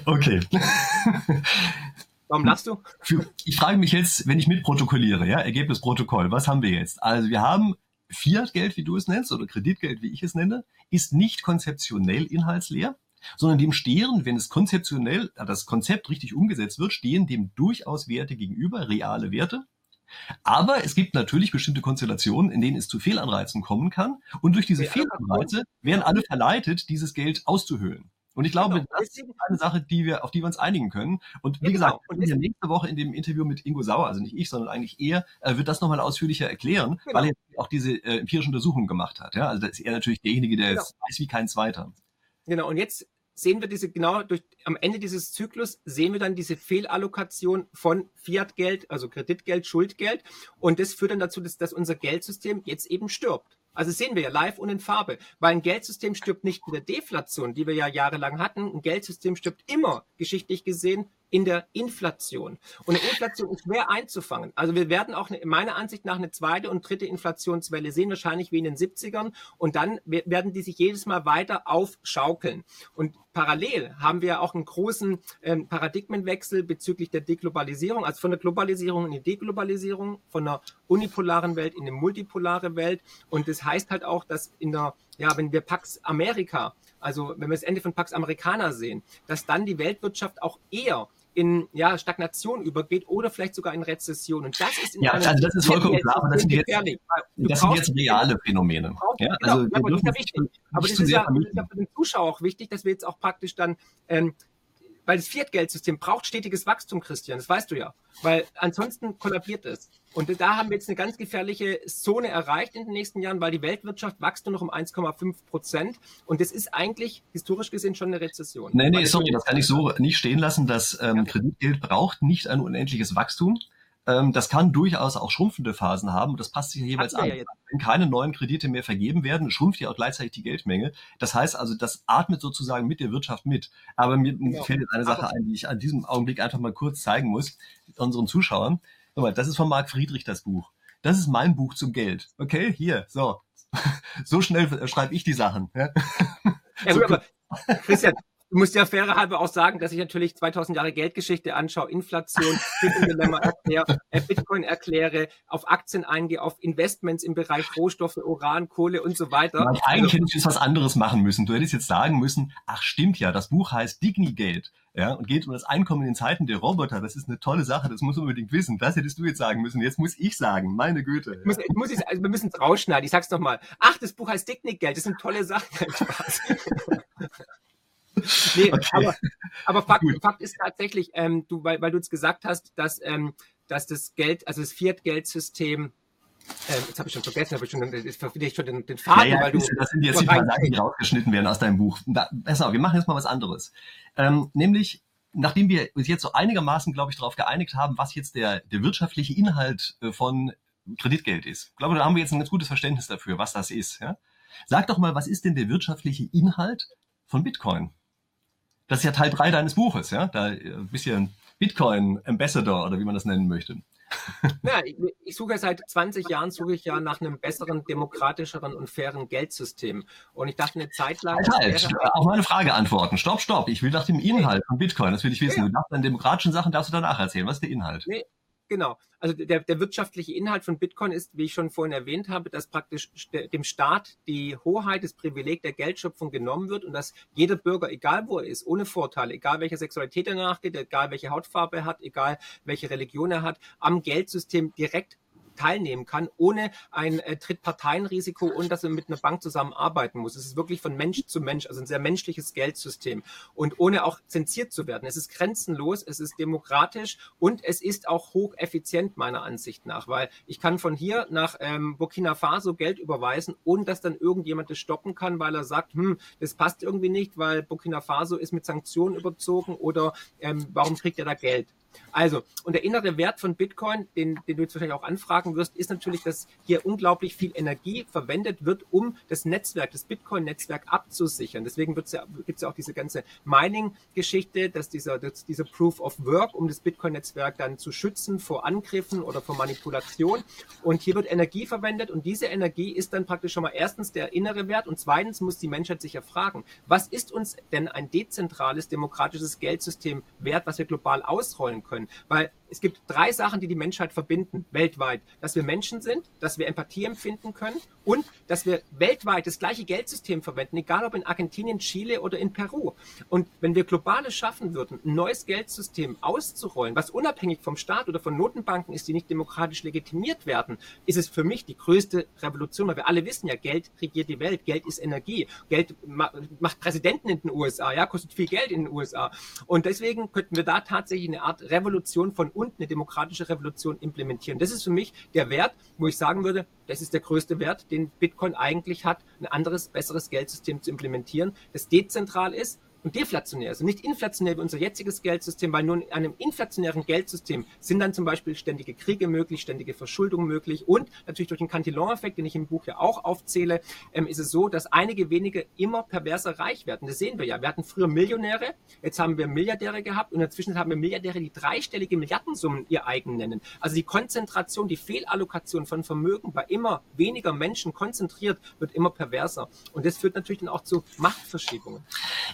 Okay.
Warum lachst du?
Ich frage mich jetzt, wenn ich mitprotokolliere, ja, Ergebnisprotokoll, was haben wir jetzt? Also wir haben Fiat-Geld, wie du es nennst, oder Kreditgeld, wie ich es nenne, ist nicht konzeptionell inhaltsleer, sondern dem stehen, wenn es konzeptionell, äh, das Konzept richtig umgesetzt wird, stehen dem durchaus Werte gegenüber, reale Werte. Aber es gibt natürlich bestimmte Konstellationen, in denen es zu Fehlanreizen kommen kann. Und durch diese Fehlanreize werden alle verleitet, dieses Geld auszuhöhlen. Und ich glaube, genau. das ist eine Sache, die wir, auf die wir uns einigen können. Und wie ja, gesagt, genau. und ja nächste Woche in dem Interview mit Ingo Sauer, also nicht ich, sondern eigentlich er, äh, wird das nochmal ausführlicher erklären, genau. weil er auch diese äh, empirische Untersuchung gemacht hat. Ja? Also da ist er natürlich derjenige, der genau. weiß wie kein zweiter.
Genau, und jetzt sehen wir diese, genau durch, am Ende dieses Zyklus sehen wir dann diese Fehlallokation von Fiat-Geld, also Kreditgeld, Schuldgeld. Und das führt dann dazu, dass, dass unser Geldsystem jetzt eben stirbt. Also sehen wir ja live und in Farbe. Weil ein Geldsystem stirbt nicht in der Deflation, die wir ja jahrelang hatten. Ein Geldsystem stirbt immer, geschichtlich gesehen, in der Inflation. Und eine Inflation ist schwer einzufangen. Also wir werden auch eine, meiner Ansicht nach eine zweite und dritte Inflationswelle sehen, wahrscheinlich wie in den 70ern. Und dann werden die sich jedes Mal weiter aufschaukeln. Und parallel haben wir auch einen großen ähm, Paradigmenwechsel bezüglich der Deglobalisierung, also von der Globalisierung in die Deglobalisierung, von der unipolaren Welt in eine multipolare Welt. Und das heißt halt auch, dass in der, ja, wenn wir Pax Amerika, also wenn wir das Ende von Pax Americana sehen, dass dann die Weltwirtschaft auch eher in ja, Stagnation übergeht oder vielleicht sogar in Rezession. Und das ist in
ja, also das ist vollkommen klar, aber das sind jetzt, das sind jetzt reale Phänomene.
Ja, genau, also, ja, aber das ist ja wichtig. Aber das ist ja, das ist ja für den Zuschauer auch wichtig, dass wir jetzt auch praktisch dann ähm, weil das Fiat-Geldsystem braucht stetiges Wachstum, Christian, das weißt du ja. Weil ansonsten kollabiert es. Und da haben wir jetzt eine ganz gefährliche Zone erreicht in den nächsten Jahren, weil die Weltwirtschaft wächst nur noch um 1,5 Prozent. Und das ist eigentlich historisch gesehen schon eine Rezession.
Nee, nee, sorry, das kann ich so nicht stehen lassen. Das ähm, Kreditgeld braucht nicht ein unendliches Wachstum. Ähm, das kann durchaus auch schrumpfende Phasen haben und das passt sich ja jeweils an. Ja Wenn keine neuen Kredite mehr vergeben werden, schrumpft ja auch gleichzeitig die Geldmenge. Das heißt also, das atmet sozusagen mit der Wirtschaft mit. Aber mir genau. fällt jetzt eine Sache ein, die ich an diesem Augenblick einfach mal kurz zeigen muss, unseren Zuschauern. Mal, das ist von Marc Friedrich das Buch. Das ist mein Buch zum Geld. Okay, hier, so. So schnell schreibe ich die Sachen. Ja,
ja gut, aber Christian, Du musst ja fairer halber auch sagen, dass ich natürlich 2000 Jahre Geldgeschichte anschaue, Inflation, Dilemma erkläre, äh, Bitcoin erkläre, auf Aktien eingehe, auf Investments im Bereich Rohstoffe, Uran, Kohle und so weiter.
Aber eigentlich hättest du jetzt was anderes machen müssen. Du hättest jetzt sagen müssen, ach stimmt ja, das Buch heißt Digni-Geld. Ja, und geht um das Einkommen in Zeiten der Roboter. Das ist eine tolle Sache, das muss man unbedingt wissen. Das hättest du jetzt sagen müssen. Jetzt muss ich sagen, meine Güte. Ja.
Muss, muss ich, also wir müssen es rausschneiden. Ich sag's nochmal. Ach, das Buch heißt Digni-Geld. Das sind tolle Sachen. Spaß. Nee, okay. aber, aber Fakt, Fakt, ist tatsächlich, ähm, du, weil, weil du jetzt gesagt hast, dass, ähm, dass das Geld, also das Fiat-Geldsystem, ähm, jetzt habe ich schon vergessen, habe ich schon, jetzt verfehle ich schon den, den Faden,
ja, ja, weil du. Das sind jetzt die paar Sachen, die rausgeschnitten werden aus deinem Buch. Da, besser, wir machen jetzt mal was anderes. Ähm, nämlich, nachdem wir uns jetzt so einigermaßen, glaube ich, darauf geeinigt haben, was jetzt der, der wirtschaftliche Inhalt äh, von Kreditgeld ist. Ich glaube, da haben wir jetzt ein ganz gutes Verständnis dafür, was das ist. Ja? Sag doch mal, was ist denn der wirtschaftliche Inhalt von Bitcoin? Das ist ja Teil 3 deines Buches, ja? Da ein äh, bisschen Bitcoin Ambassador oder wie man das nennen möchte.
Ja, ich, ich, suche seit 20 Jahren suche ich ja nach einem besseren, demokratischeren und fairen Geldsystem. Und ich dachte eine Zeit lang.
Halt, halt, auf meine Frage antworten. Stopp, stopp. Ich will nach dem Inhalt von Bitcoin, das will ich wissen. Ja. Du darfst an demokratischen Sachen darfst du danach erzählen. Was ist der Inhalt?
Nee, Genau. Also der, der wirtschaftliche Inhalt von Bitcoin ist, wie ich schon vorhin erwähnt habe, dass praktisch dem Staat die Hoheit, das Privileg der Geldschöpfung genommen wird und dass jeder Bürger, egal wo er ist, ohne Vorteile, egal welcher Sexualität er nachgeht, egal welche Hautfarbe er hat, egal welche Religion er hat, am Geldsystem direkt teilnehmen kann, ohne ein äh, Drittparteienrisiko und dass er mit einer Bank zusammenarbeiten muss. Es ist wirklich von Mensch zu Mensch, also ein sehr menschliches Geldsystem und ohne auch zensiert zu werden. Es ist grenzenlos, es ist demokratisch und es ist auch hocheffizient meiner Ansicht nach, weil ich kann von hier nach ähm, Burkina Faso Geld überweisen, ohne dass dann irgendjemand das stoppen kann, weil er sagt, hm, das passt irgendwie nicht, weil Burkina Faso ist mit Sanktionen überzogen oder ähm, warum kriegt er da Geld? Also, und der innere Wert von Bitcoin, den, den du jetzt wahrscheinlich auch anfragen wirst, ist natürlich, dass hier unglaublich viel Energie verwendet wird, um das Netzwerk, das Bitcoin-Netzwerk abzusichern. Deswegen ja, gibt es ja auch diese ganze Mining-Geschichte, dass dieser, dass dieser Proof of Work, um das Bitcoin-Netzwerk dann zu schützen vor Angriffen oder vor Manipulation. Und hier wird Energie verwendet und diese Energie ist dann praktisch schon mal erstens der innere Wert und zweitens muss die Menschheit sich ja fragen, was ist uns denn ein dezentrales, demokratisches Geldsystem wert, was wir global ausrollen können. Weil es gibt drei Sachen, die die Menschheit verbinden, weltweit. Dass wir Menschen sind, dass wir Empathie empfinden können und dass wir weltweit das gleiche Geldsystem verwenden, egal ob in Argentinien, Chile oder in Peru. Und wenn wir globales schaffen würden, ein neues Geldsystem auszurollen, was unabhängig vom Staat oder von Notenbanken ist, die nicht demokratisch legitimiert werden, ist es für mich die größte Revolution, weil wir alle wissen ja, Geld regiert die Welt, Geld ist Energie, Geld macht Präsidenten in den USA, ja, kostet viel Geld in den USA. Und deswegen könnten wir da tatsächlich eine Art Revolution von und eine demokratische Revolution implementieren. Das ist für mich der Wert, wo ich sagen würde, das ist der größte Wert, den Bitcoin eigentlich hat, ein anderes, besseres Geldsystem zu implementieren, das dezentral ist und deflationär ist und nicht inflationär wie unser jetziges Geldsystem, weil nur in einem inflationären Geldsystem sind dann zum Beispiel ständige Kriege möglich, ständige Verschuldung möglich und natürlich durch den Cantillon-Effekt, den ich im Buch ja auch aufzähle, ähm, ist es so, dass einige wenige immer perverser reich werden. Das sehen wir ja. Wir hatten früher Millionäre, jetzt haben wir Milliardäre gehabt und inzwischen haben wir Milliardäre, die dreistellige Milliardensummen ihr eigen nennen. Also die Konzentration, die Fehlallokation von Vermögen bei immer weniger Menschen konzentriert wird immer perverser. Und das führt natürlich dann auch zu Machtverschiebungen.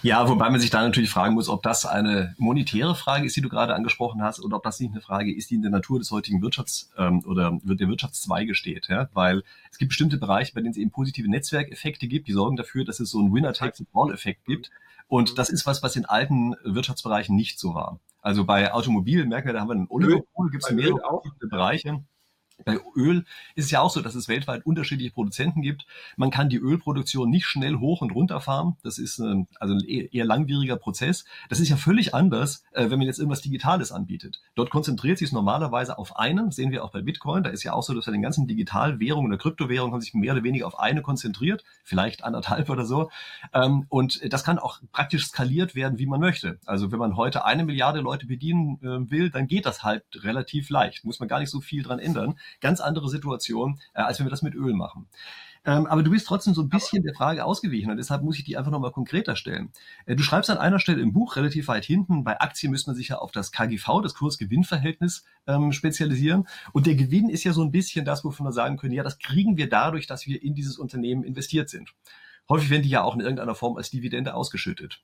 Ja, wobei man sich da natürlich fragen muss, ob das eine monetäre Frage ist, die du gerade angesprochen hast, oder ob das nicht eine Frage ist, die in der Natur des heutigen Wirtschafts- ähm, oder der Wirtschaftszweige steht. Ja? Weil es gibt bestimmte Bereiche, bei denen es eben positive Netzwerkeffekte gibt, die sorgen dafür, dass es so einen Winner-Takes-it-all-Effekt gibt. Und das ist was, was in alten Wirtschaftsbereichen nicht so war. Also bei Automobilen merken wir, da haben wir einen Oligopol, gibt es mehrere Bereiche. Bei Öl ist es ja auch so, dass es weltweit unterschiedliche Produzenten gibt. Man kann die Ölproduktion nicht schnell hoch und runter fahren. Das ist äh, also ein eher langwieriger Prozess. Das ist ja völlig anders, äh, wenn man jetzt irgendwas Digitales anbietet. Dort konzentriert sich es normalerweise auf einen. Sehen wir auch bei Bitcoin. Da ist ja auch so, dass bei den ganzen Digitalwährungen oder Kryptowährungen haben sich mehr oder weniger auf eine konzentriert, vielleicht anderthalb oder so. Ähm, und das kann auch praktisch skaliert werden, wie man möchte. Also wenn man heute eine Milliarde Leute bedienen äh, will, dann geht das halt relativ leicht. Muss man gar nicht so viel dran ändern ganz andere Situation, äh, als wenn wir das mit Öl machen. Ähm, aber du bist trotzdem so ein bisschen der Frage ausgewichen und deshalb muss ich die einfach nochmal konkreter stellen. Äh, du schreibst an einer Stelle im Buch relativ weit hinten, bei Aktien müsste man sich ja auf das KGV, das Kurs-Gewinn-Verhältnis, ähm, spezialisieren. Und der Gewinn ist ja so ein bisschen das, wovon wir sagen können, ja, das kriegen wir dadurch, dass wir in dieses Unternehmen investiert sind. Häufig werden die ja auch in irgendeiner Form als Dividende ausgeschüttet.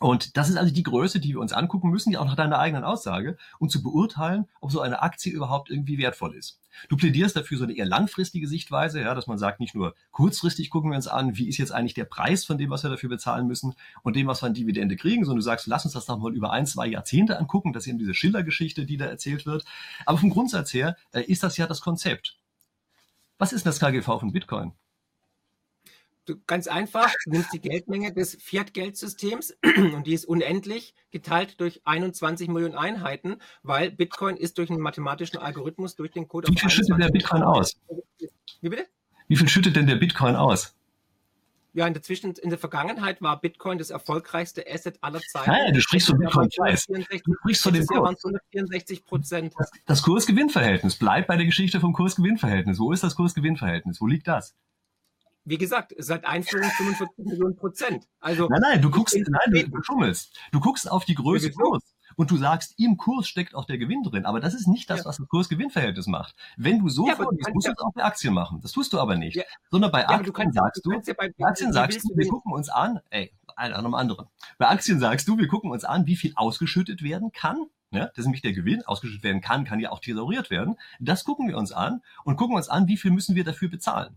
Und das ist also die Größe, die wir uns angucken müssen, ja auch nach deiner eigenen Aussage, um zu beurteilen, ob so eine Aktie überhaupt irgendwie wertvoll ist. Du plädierst dafür so eine eher langfristige Sichtweise, ja, dass man sagt, nicht nur kurzfristig gucken wir uns an, wie ist jetzt eigentlich der Preis von dem, was wir dafür bezahlen müssen und dem, was wir an Dividende kriegen, sondern du sagst, lass uns das doch mal über ein, zwei Jahrzehnte angucken. Das ist eben diese Schiller-Geschichte, die da erzählt wird. Aber vom Grundsatz her äh, ist das ja das Konzept. Was ist denn das KGV von Bitcoin?
Du, ganz einfach, du nimmst die Geldmenge des Fiat-Geldsystems und die ist unendlich geteilt durch 21 Millionen Einheiten, weil Bitcoin ist durch einen mathematischen Algorithmus durch den Code
Wie viel schüttet der Bitcoin aus? Wie bitte? Wie viel schüttet denn der Bitcoin aus?
Ja, in der, Zwischen in der Vergangenheit war Bitcoin das erfolgreichste Asset aller Zeiten.
Nein, du sprichst von Bitcoin-Preis. Du sprichst von dem Kurs.
164 Prozent.
Das, das Kurs-Gewinn-Verhältnis. Bleib bei der Geschichte vom Kurs-Gewinn-Verhältnis. Wo ist das Kurs-Gewinn-Verhältnis? Wo liegt das?
Wie gesagt, seit Einführung 45 Millionen Prozent. Also
nein, nein, du guckst, nein, du, du schummelst. Du guckst auf die Größe Kurs und du sagst, im Kurs steckt auch der Gewinn drin. Aber das ist nicht das, ja. was das Kurs-Gewinn-Verhältnis macht. Wenn du so ja, vorgehst, musst du es auch bei Aktien machen. Das tust du aber nicht. Sondern bei Aktien kannst, sagst du, du bei Aktien sagst du, wir gucken uns an, ey, einer einem anderen. Bei Aktien sagst du, wir gucken uns an, wie viel ausgeschüttet werden kann. Ja, das ist nämlich der Gewinn, ausgeschüttet werden kann, kann ja auch thesauriert werden. Das gucken wir uns an und gucken uns an, wie viel müssen wir dafür bezahlen.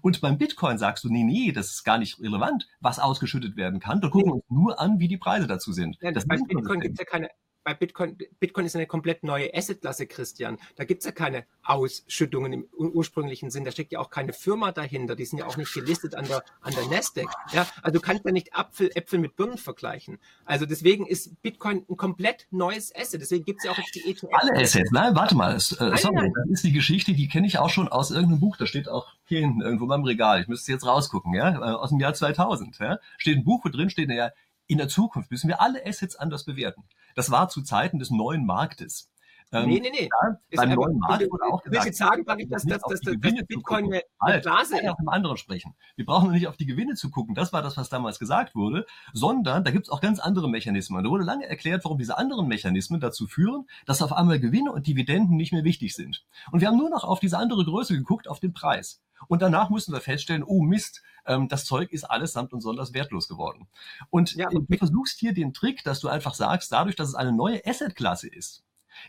Und beim Bitcoin sagst du, nee, nee, das ist gar nicht relevant, was ausgeschüttet werden kann. Da gucken wir uns nur an, wie die Preise dazu sind.
Ja,
das
bei Bitcoin gibt es ja keine, bei Bitcoin, Bitcoin ist eine komplett neue Assetklasse, Christian. Da gibt es ja keine Ausschüttungen im ursprünglichen Sinn. Da steckt ja auch keine Firma dahinter. Die sind ja auch nicht gelistet an der, an der Nasdaq. Ja, also du kannst ja nicht Apfel, Äpfel mit Birnen vergleichen. Also deswegen ist Bitcoin ein komplett neues Asset. Deswegen gibt es ja auch jetzt die ETF.
Alle Assets. Nein, warte mal. Das, äh, sorry, das ist die Geschichte, die kenne ich auch schon aus irgendeinem Buch. Da steht auch hier hinten irgendwo beim Regal. Ich müsste jetzt rausgucken, ja, äh, aus dem Jahr 2000. Ja, steht ein Buch, wo drin steht, ja, in der Zukunft müssen wir alle Assets anders bewerten. Das war zu Zeiten des neuen Marktes.
Ähm, nee, nee, nee. Beim neuen Markt wurde auch gesagt, willst sagen, dass, dass, dass, dass Bitcoin eine,
eine Blase ist? auf einem anderen sprechen. Wir brauchen nicht auf die Gewinne zu gucken. Das war das, was damals gesagt wurde. Sondern da gibt es auch ganz andere Mechanismen. Da wurde lange erklärt, warum diese anderen Mechanismen dazu führen, dass auf einmal Gewinne und Dividenden nicht mehr wichtig sind. Und wir haben nur noch auf diese andere Größe geguckt, auf den Preis. Und danach mussten wir feststellen, oh Mist, ähm, das Zeug ist allesamt und sonders wertlos geworden. Und ja, du versuchst hier den Trick, dass du einfach sagst, dadurch, dass es eine neue Assetklasse ist,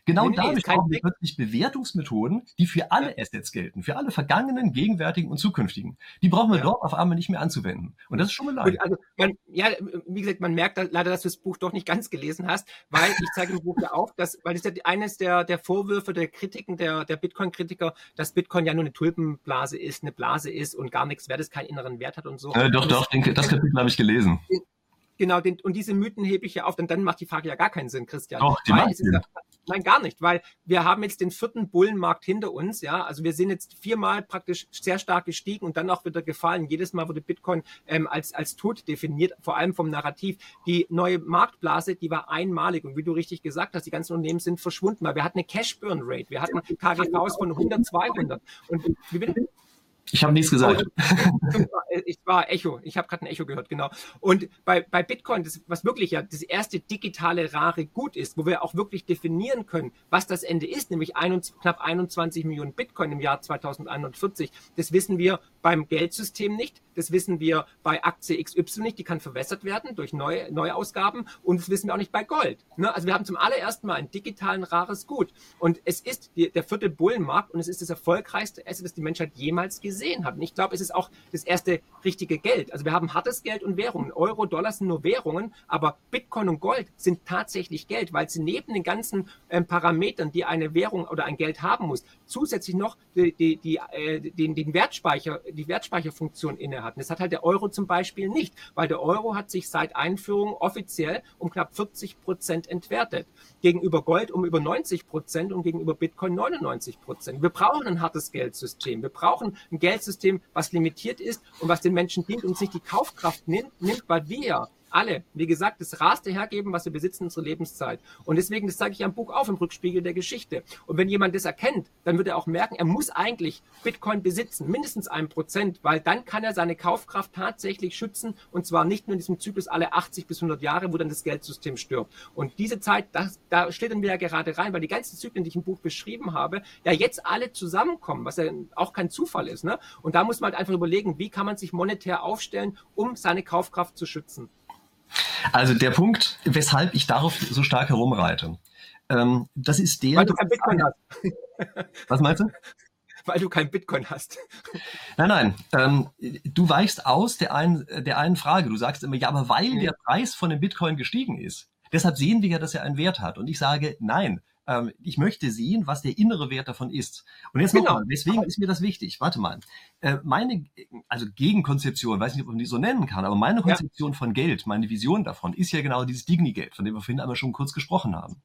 Genau nee, nee, dadurch brauchen wir plötzlich Bewertungsmethoden, die für alle Assets gelten, für alle vergangenen, gegenwärtigen und zukünftigen. Die brauchen wir ja. dort auf einmal nicht mehr anzuwenden. Und das ist schon mal leid.
Also man, ja, wie gesagt, man merkt leider, dass du das Buch doch nicht ganz gelesen hast, weil ich zeige im Buch ja auch, dass, weil das ist ja eines der, der Vorwürfe der Kritiken der, der Bitcoin-Kritiker, dass Bitcoin ja nur eine Tulpenblase ist, eine Blase ist und gar nichts wert ist, keinen inneren Wert hat und so.
Äh, doch, doch, denke, das Kapitel habe ich gelesen
Genau, den, und diese Mythen hebe ich ja auf, denn dann macht die Frage ja gar keinen Sinn, Christian.
Doch, die macht Sinn.
Ja, nein, gar nicht, weil wir haben jetzt den vierten Bullenmarkt hinter uns, ja. Also wir sind jetzt viermal praktisch sehr stark gestiegen und dann auch wieder gefallen. Jedes Mal wurde Bitcoin ähm, als, als tot definiert, vor allem vom Narrativ. Die neue Marktblase, die war einmalig und wie du richtig gesagt hast, die ganzen Unternehmen sind verschwunden, weil wir hatten eine Cash-Burn-Rate, wir hatten KGVs von 100, 200 und wie bin,
ich habe nichts gesagt.
Ich war Echo. Ich habe gerade ein Echo gehört, genau. Und bei, bei Bitcoin, das, was wirklich ja das erste digitale rare Gut ist, wo wir auch wirklich definieren können, was das Ende ist, nämlich 21, knapp 21 Millionen Bitcoin im Jahr 2041, das wissen wir beim Geldsystem nicht. Das wissen wir bei Aktie XY nicht. Die kann verwässert werden durch neue Neuausgaben. Und das wissen wir auch nicht bei Gold. Ne? Also wir haben zum allerersten Mal ein digitalen rares Gut. Und es ist die, der vierte Bullenmarkt und es ist das erfolgreichste Asset, das die Menschheit jemals gesehen hat. Und ich glaube, es ist auch das erste richtige Geld. Also wir haben hartes Geld und Währungen. Euro, Dollar sind nur Währungen, aber Bitcoin und Gold sind tatsächlich Geld, weil sie neben den ganzen ähm, Parametern, die eine Währung oder ein Geld haben muss, zusätzlich noch die, die, äh, den, den Wertspeicher die Wertspeicherfunktion innehatten. Das hat halt der Euro zum Beispiel nicht, weil der Euro hat sich seit Einführung offiziell um knapp 40 Prozent entwertet. Gegenüber Gold um über 90 Prozent und gegenüber Bitcoin 99 Prozent. Wir brauchen ein hartes Geldsystem. Wir brauchen ein Geldsystem, was limitiert ist und was den Menschen dient und sich die Kaufkraft nimmt, nimmt weil wir alle, wie gesagt, das Raste hergeben, was wir besitzen, unsere Lebenszeit. Und deswegen, das zeige ich am Buch auf im Rückspiegel der Geschichte. Und wenn jemand das erkennt, dann wird er auch merken, er muss eigentlich Bitcoin besitzen, mindestens ein Prozent, weil dann kann er seine Kaufkraft tatsächlich schützen und zwar nicht nur in diesem Zyklus alle 80 bis 100 Jahre, wo dann das Geldsystem stirbt. Und diese Zeit, das, da schlittern wir ja gerade rein, weil die ganzen Zyklen, die ich im Buch beschrieben habe, ja jetzt alle zusammenkommen, was ja auch kein Zufall ist. Ne? Und da muss man halt einfach überlegen, wie kann man sich monetär aufstellen, um seine Kaufkraft zu schützen.
Also der Punkt, weshalb ich darauf so stark herumreite, ähm, das ist der.
Weil du kein Bitcoin hast.
Was meinst du?
Weil du kein Bitcoin hast.
Nein, nein. Ähm, du weichst aus der einen, der einen Frage. Du sagst immer, ja, aber weil mhm. der Preis von dem Bitcoin gestiegen ist, deshalb sehen wir ja, dass er einen Wert hat. Und ich sage, nein, ähm, ich möchte sehen, was der innere Wert davon ist. Und jetzt genau. nochmal, deswegen ist mir das wichtig. Warte mal. Äh, meine, also Gegenkonzeption, weiß nicht, ob man die so nennen kann, aber meine Konzeption ja. von Geld, meine Vision davon ist ja genau dieses Digni-Geld, von dem wir vorhin einmal schon kurz gesprochen haben.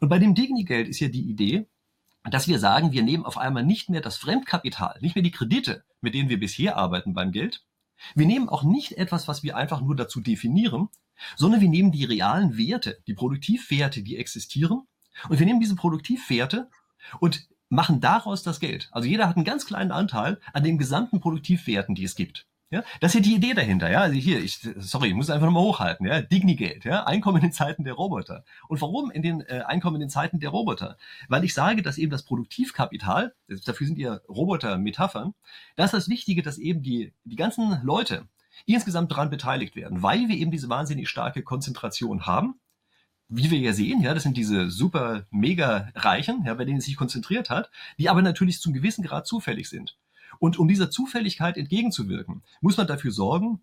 Und bei dem Digni-Geld ist ja die Idee, dass wir sagen, wir nehmen auf einmal nicht mehr das Fremdkapital, nicht mehr die Kredite, mit denen wir bisher arbeiten beim Geld. Wir nehmen auch nicht etwas, was wir einfach nur dazu definieren, sondern wir nehmen die realen Werte, die Produktivwerte, die existieren und wir nehmen diese Produktivwerte und machen daraus das Geld. Also jeder hat einen ganz kleinen Anteil an den gesamten Produktivwerten, die es gibt. Ja, das ist ja die Idee dahinter. Ja, also hier, ich, sorry, ich muss einfach nochmal hochhalten. Ja, Digni-Geld, ja, Einkommen in Zeiten der Roboter. Und warum in den äh, Einkommen in Zeiten der Roboter? Weil ich sage, dass eben das Produktivkapital, dafür sind ja Roboter Metaphern, das ist das Wichtige, dass eben die die ganzen Leute insgesamt daran beteiligt werden, weil wir eben diese wahnsinnig starke Konzentration haben wie wir ja sehen, ja, das sind diese super mega Reichen, ja, bei denen es sich konzentriert hat, die aber natürlich zum gewissen Grad zufällig sind. Und um dieser Zufälligkeit entgegenzuwirken, muss man dafür sorgen,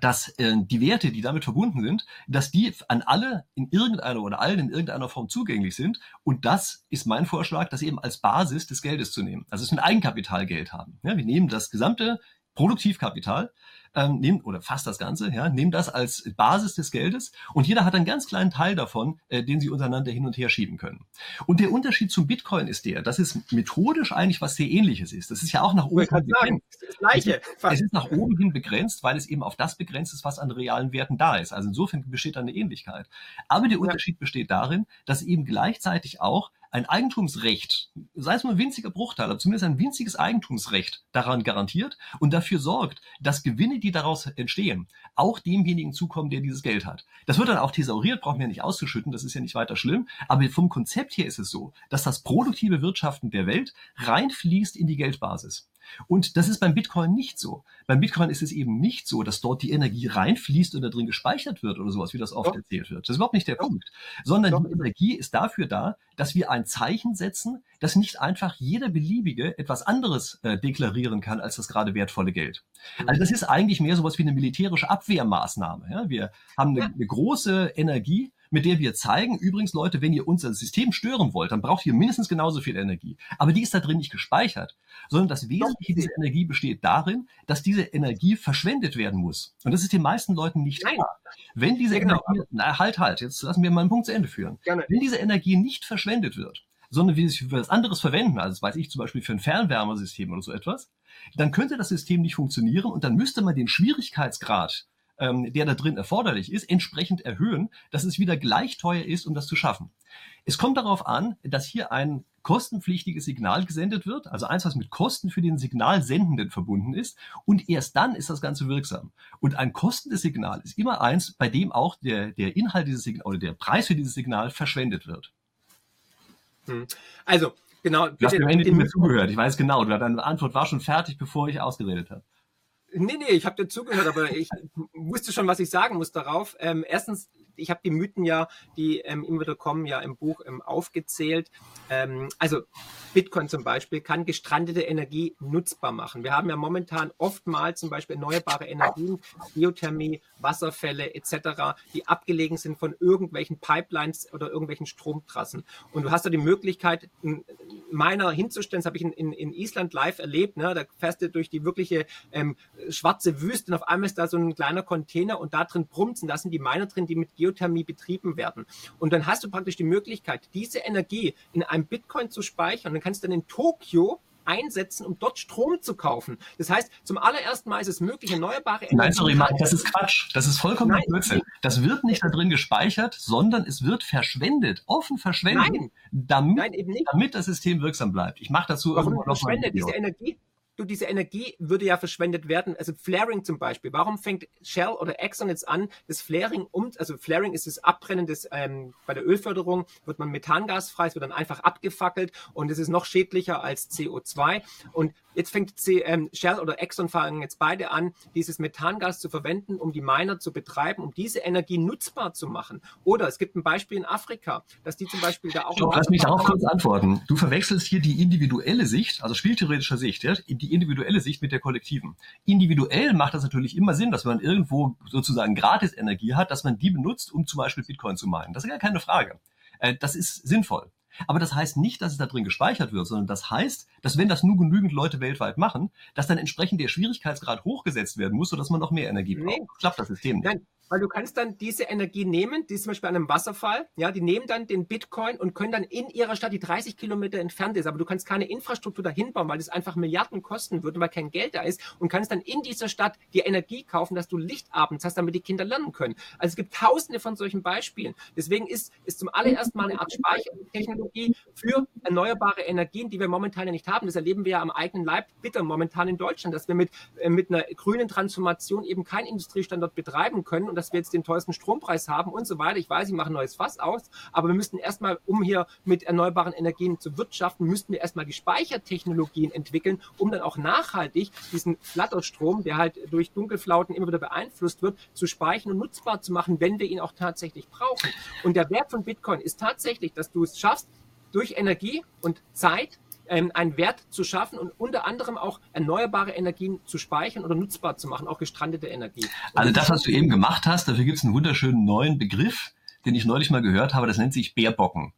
dass äh, die Werte, die damit verbunden sind, dass die an alle in irgendeiner oder allen in irgendeiner Form zugänglich sind. Und das ist mein Vorschlag, das eben als Basis des Geldes zu nehmen. Also es ist ein Eigenkapitalgeld haben. Ja, wir nehmen das gesamte Produktivkapital, ähm, nehmen, oder fast das Ganze, ja, nehmen das als Basis des Geldes und jeder hat einen ganz kleinen Teil davon, äh, den sie untereinander hin und her schieben können. Und der Unterschied zum Bitcoin ist der, dass es methodisch eigentlich was sehr ähnliches ist. Das ist ja auch nach oben hin begrenzt. Das Gleiche. Es ist nach oben hin begrenzt, weil es eben auf das begrenzt ist, was an realen Werten da ist. Also insofern besteht da eine Ähnlichkeit. Aber der Unterschied besteht darin, dass eben gleichzeitig auch ein Eigentumsrecht, sei es nur ein winziger Bruchteil, aber zumindest ein winziges Eigentumsrecht daran garantiert und dafür sorgt, dass Gewinne, die daraus entstehen, auch demjenigen zukommen, der dieses Geld hat. Das wird dann auch thesauriert, brauchen wir nicht auszuschütten, das ist ja nicht weiter schlimm, aber vom Konzept her ist es so, dass das produktive Wirtschaften der Welt reinfließt in die Geldbasis. Und das ist beim Bitcoin nicht so. Beim Bitcoin ist es eben nicht so, dass dort die Energie reinfließt und da drin gespeichert wird oder sowas, wie das oft Doch. erzählt wird. Das ist überhaupt nicht der Doch. Punkt. Sondern Doch. die Energie ist dafür da, dass wir ein Zeichen setzen, dass nicht einfach jeder beliebige etwas anderes äh, deklarieren kann als das gerade wertvolle Geld. Mhm. Also das ist eigentlich mehr sowas wie eine militärische Abwehrmaßnahme. Ja? Wir haben eine, eine große Energie, mit der wir zeigen, übrigens Leute, wenn ihr unser System stören wollt, dann braucht ihr mindestens genauso viel Energie. Aber die ist da drin nicht gespeichert, sondern das Wesentliche dieser Energie besteht darin, dass diese Energie verschwendet werden muss. Und das ist den meisten Leuten nicht
Nein.
klar. Wenn diese
Ja, genau.
Energie, na halt, halt, jetzt lassen wir mal einen Punkt zu Ende führen.
Gerne.
Wenn diese Energie nicht verschwendet wird, sondern wir sie für was anderes verwenden, also das weiß ich zum Beispiel für ein Fernwärmesystem oder so etwas, dann könnte das System nicht funktionieren und dann müsste man den Schwierigkeitsgrad, ähm, der da drin erforderlich ist, entsprechend erhöhen, dass es wieder gleich teuer ist, um das zu schaffen. Es kommt darauf an, dass hier ein kostenpflichtiges Signal gesendet wird, also eins, was mit Kosten für den Signalsendenden verbunden ist, und erst dann ist das Ganze wirksam. Und ein kostendes Signal ist immer eins, bei dem auch der, der Inhalt dieses Signals oder der Preis für dieses Signal verschwendet wird.
Hm. Also, genau.
Du hast mir am Ende
den-
nicht mehr zugehört. Ich weiß genau, deine Antwort war schon fertig, bevor ich ausgeredet habe.
Nee, nee, ich habe dir zugehört, aber ich wusste schon, was ich sagen muss darauf. Ähm, erstens, ich habe die Mythen ja, die ähm, immer wieder kommen, ja im Buch ähm, aufgezählt. Ähm, also Bitcoin zum Beispiel kann gestrandete Energie nutzbar machen. Wir haben ja momentan oftmals zum Beispiel erneuerbare Energien, Geothermie, Wasserfälle etc., die abgelegen sind von irgendwelchen Pipelines oder irgendwelchen Stromtrassen. Und du hast da die Möglichkeit, Miner hinzustellen, das habe ich in, in, in Island live erlebt, ne? da fährst du durch die wirkliche ähm, schwarze Wüste und auf einmal ist da so ein kleiner Container und da drin brummt und da sind die Miner drin, die mit Geothermie betrieben werden. Und dann hast du praktisch die Möglichkeit, diese Energie in einem Bitcoin zu speichern. Dann kannst du dann in Tokio einsetzen, um dort Strom zu kaufen. Das heißt, zum allerersten Mal ist es möglich, erneuerbare Energie.
Nein, sorry, Mark, das ist Quatsch. Das ist vollkommen Blödsinn. Das wird nicht da drin gespeichert, sondern es wird verschwendet, offen verschwendet,
Nein.
damit,
Nein,
damit das System wirksam bleibt. Ich mache dazu
Warum
irgendwo noch
verschwendet diese Energie? Du, diese Energie würde ja verschwendet werden. Also Flaring zum Beispiel. Warum fängt Shell oder Exxon jetzt an, das Flaring um, also Flaring ist das Abbrennen des, ähm, bei der Ölförderung wird man Methangas frei, es wird dann einfach abgefackelt und es ist noch schädlicher als CO2. Und jetzt fängt C, ähm, Shell oder Exxon fangen jetzt beide an, dieses Methangas zu verwenden, um die Miner zu betreiben, um diese Energie nutzbar zu machen. Oder es gibt ein Beispiel in Afrika, dass die zum Beispiel da auch
Stopp, lass mich darauf kurz antworten. Du verwechselst hier die individuelle Sicht, also spieltheoretischer Sicht, ja, die individuelle Sicht mit der kollektiven. Individuell macht das natürlich immer Sinn, dass man irgendwo sozusagen Gratis-Energie hat, dass man die benutzt, um zum Beispiel Bitcoin zu meinen. Das ist gar keine Frage. Äh, Das ist sinnvoll. Aber das heißt nicht, dass es da drin gespeichert wird, sondern das heißt, dass wenn das nur genügend Leute weltweit machen, dass dann entsprechend der Schwierigkeitsgrad hochgesetzt werden muss, sodass man noch mehr Energie braucht.
Nee.
Klappt das System nicht.
Nein, weil du kannst dann diese Energie nehmen, die ist zum Beispiel an einem Wasserfall, ja, die nehmen dann den Bitcoin und können dann in ihrer Stadt, die 30 Kilometer entfernt ist, aber du kannst keine Infrastruktur dahin bauen, weil das einfach Milliarden kosten würde, weil kein Geld da ist und kannst dann in dieser Stadt die Energie kaufen, dass du Licht abends hast, damit die Kinder lernen können. Also es gibt tausende von solchen Beispielen. Deswegen ist es zum allerersten Mal eine Art Speichertechnologie für erneuerbare Energien, die wir momentan ja nicht haben. Das erleben wir ja am eigenen Leib bitter momentan in Deutschland, dass wir mit, äh, mit einer grünen Transformation eben keinen Industriestandort betreiben können und dass wir jetzt den teuersten Strompreis haben und so weiter. Ich weiß, ich mache ein neues Fass aus, aber wir müssten erstmal, um hier mit erneuerbaren Energien zu wirtschaften, müssten wir erstmal die Speichertechnologien entwickeln, um dann auch nachhaltig diesen Flatterstrom, der halt durch Dunkelflauten immer wieder beeinflusst wird, zu speichern und nutzbar zu machen, wenn wir ihn auch tatsächlich brauchen. Und der Wert von Bitcoin ist tatsächlich, dass du es schaffst, durch Energie und Zeit ähm, einen Wert zu schaffen und unter anderem auch erneuerbare Energien zu speichern oder nutzbar zu machen, auch gestrandete Energie. Und
Also das, was du eben gemacht hast, dafür gibt es einen wunderschönen neuen Begriff, den ich neulich mal gehört habe, das nennt sich Bärbocken.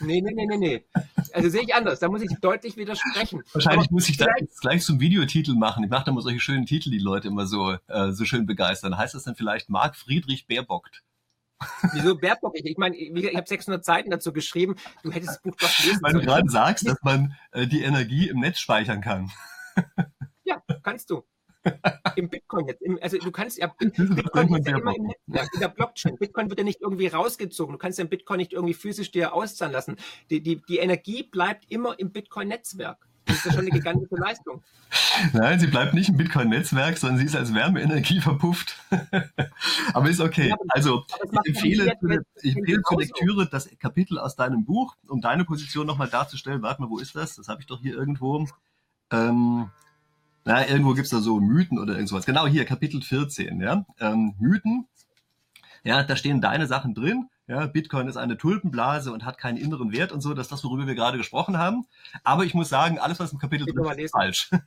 Nee, nee, nee, nee, nee. Also sehe ich anders. Da muss ich deutlich widersprechen.
Wahrscheinlich
Aber
muss ich das jetzt gleich zum Videotitel machen. Ich mache da mal solche schönen Titel, die Leute immer so, äh, so schön begeistern. Heißt das dann vielleicht Marc Friedrich Bärbockt?
Wieso Bärbock? Ich, ich meine, ich habe 600 Seiten dazu geschrieben. Du hättest das Buch doch lesen
Weil du gerade sagst, dass man äh, die Energie im Netz speichern kann.
Ja, kannst du. Im Bitcoin jetzt. Im, also du kannst ja, Bitcoin ist ja immer im. Netzwerk, in der Blockchain. Bitcoin wird ja nicht irgendwie rausgezogen. Du kannst den Bitcoin nicht irgendwie physisch dir auszahlen lassen. Die, die, die Energie bleibt immer im Bitcoin-Netzwerk. Das ist ja schon eine gigantische Leistung.
Nein, sie bleibt nicht im Bitcoin-Netzwerk, sondern sie ist als Wärmeenergie verpufft. Aber ist okay. Also
es
ich empfehle, ich empfehle zur. Lektüre das Kapitel aus deinem Buch, um deine Position nochmal darzustellen. Warte mal, wo ist das? Das habe ich doch hier irgendwo. Ähm, na, irgendwo gibt's da so Mythen oder irgend sowas. Genau hier, Kapitel 14. Ja? Ähm, Mythen. Ja, da stehen deine Sachen drin. Ja, Bitcoin ist eine Tulpenblase und hat keinen inneren Wert und so. Das ist das, worüber wir gerade gesprochen haben. Aber ich muss sagen, alles, was im Kapitel drin ist
lesen.
falsch.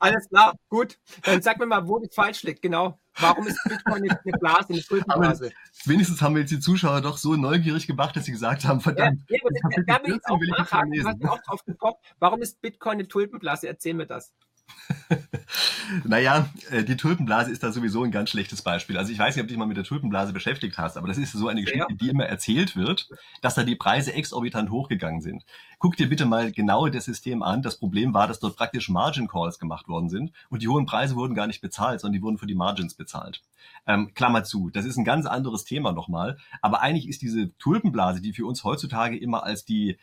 Alles klar, gut. Dann sag mir mal, wo das falsch liegt. Genau. Warum ist Bitcoin eine Blase, eine Tulpenblase?
wenigstens haben wir jetzt die Zuschauer doch so neugierig gemacht, dass sie gesagt haben, verdammt. Ja, ja,
da will ich auch nachhaken. Du hast auch gekommen. Warum ist Bitcoin eine Tulpenblase? Erzähl mir das.
naja, äh, die Tulpenblase ist da sowieso ein ganz schlechtes Beispiel. Also ich weiß nicht, ob du dich mal mit der Tulpenblase beschäftigt hast, aber das ist so eine Geschichte, ja. die immer erzählt wird, dass da die Preise exorbitant hochgegangen sind. Guck dir bitte mal genau das System an. Das Problem war, dass dort praktisch Margin Calls gemacht worden sind und die hohen Preise wurden gar nicht bezahlt, sondern die wurden für die Margins bezahlt. Ähm, Klammer zu, das ist ein ganz anderes Thema nochmal. Aber eigentlich ist diese Tulpenblase, die für uns heutzutage immer als die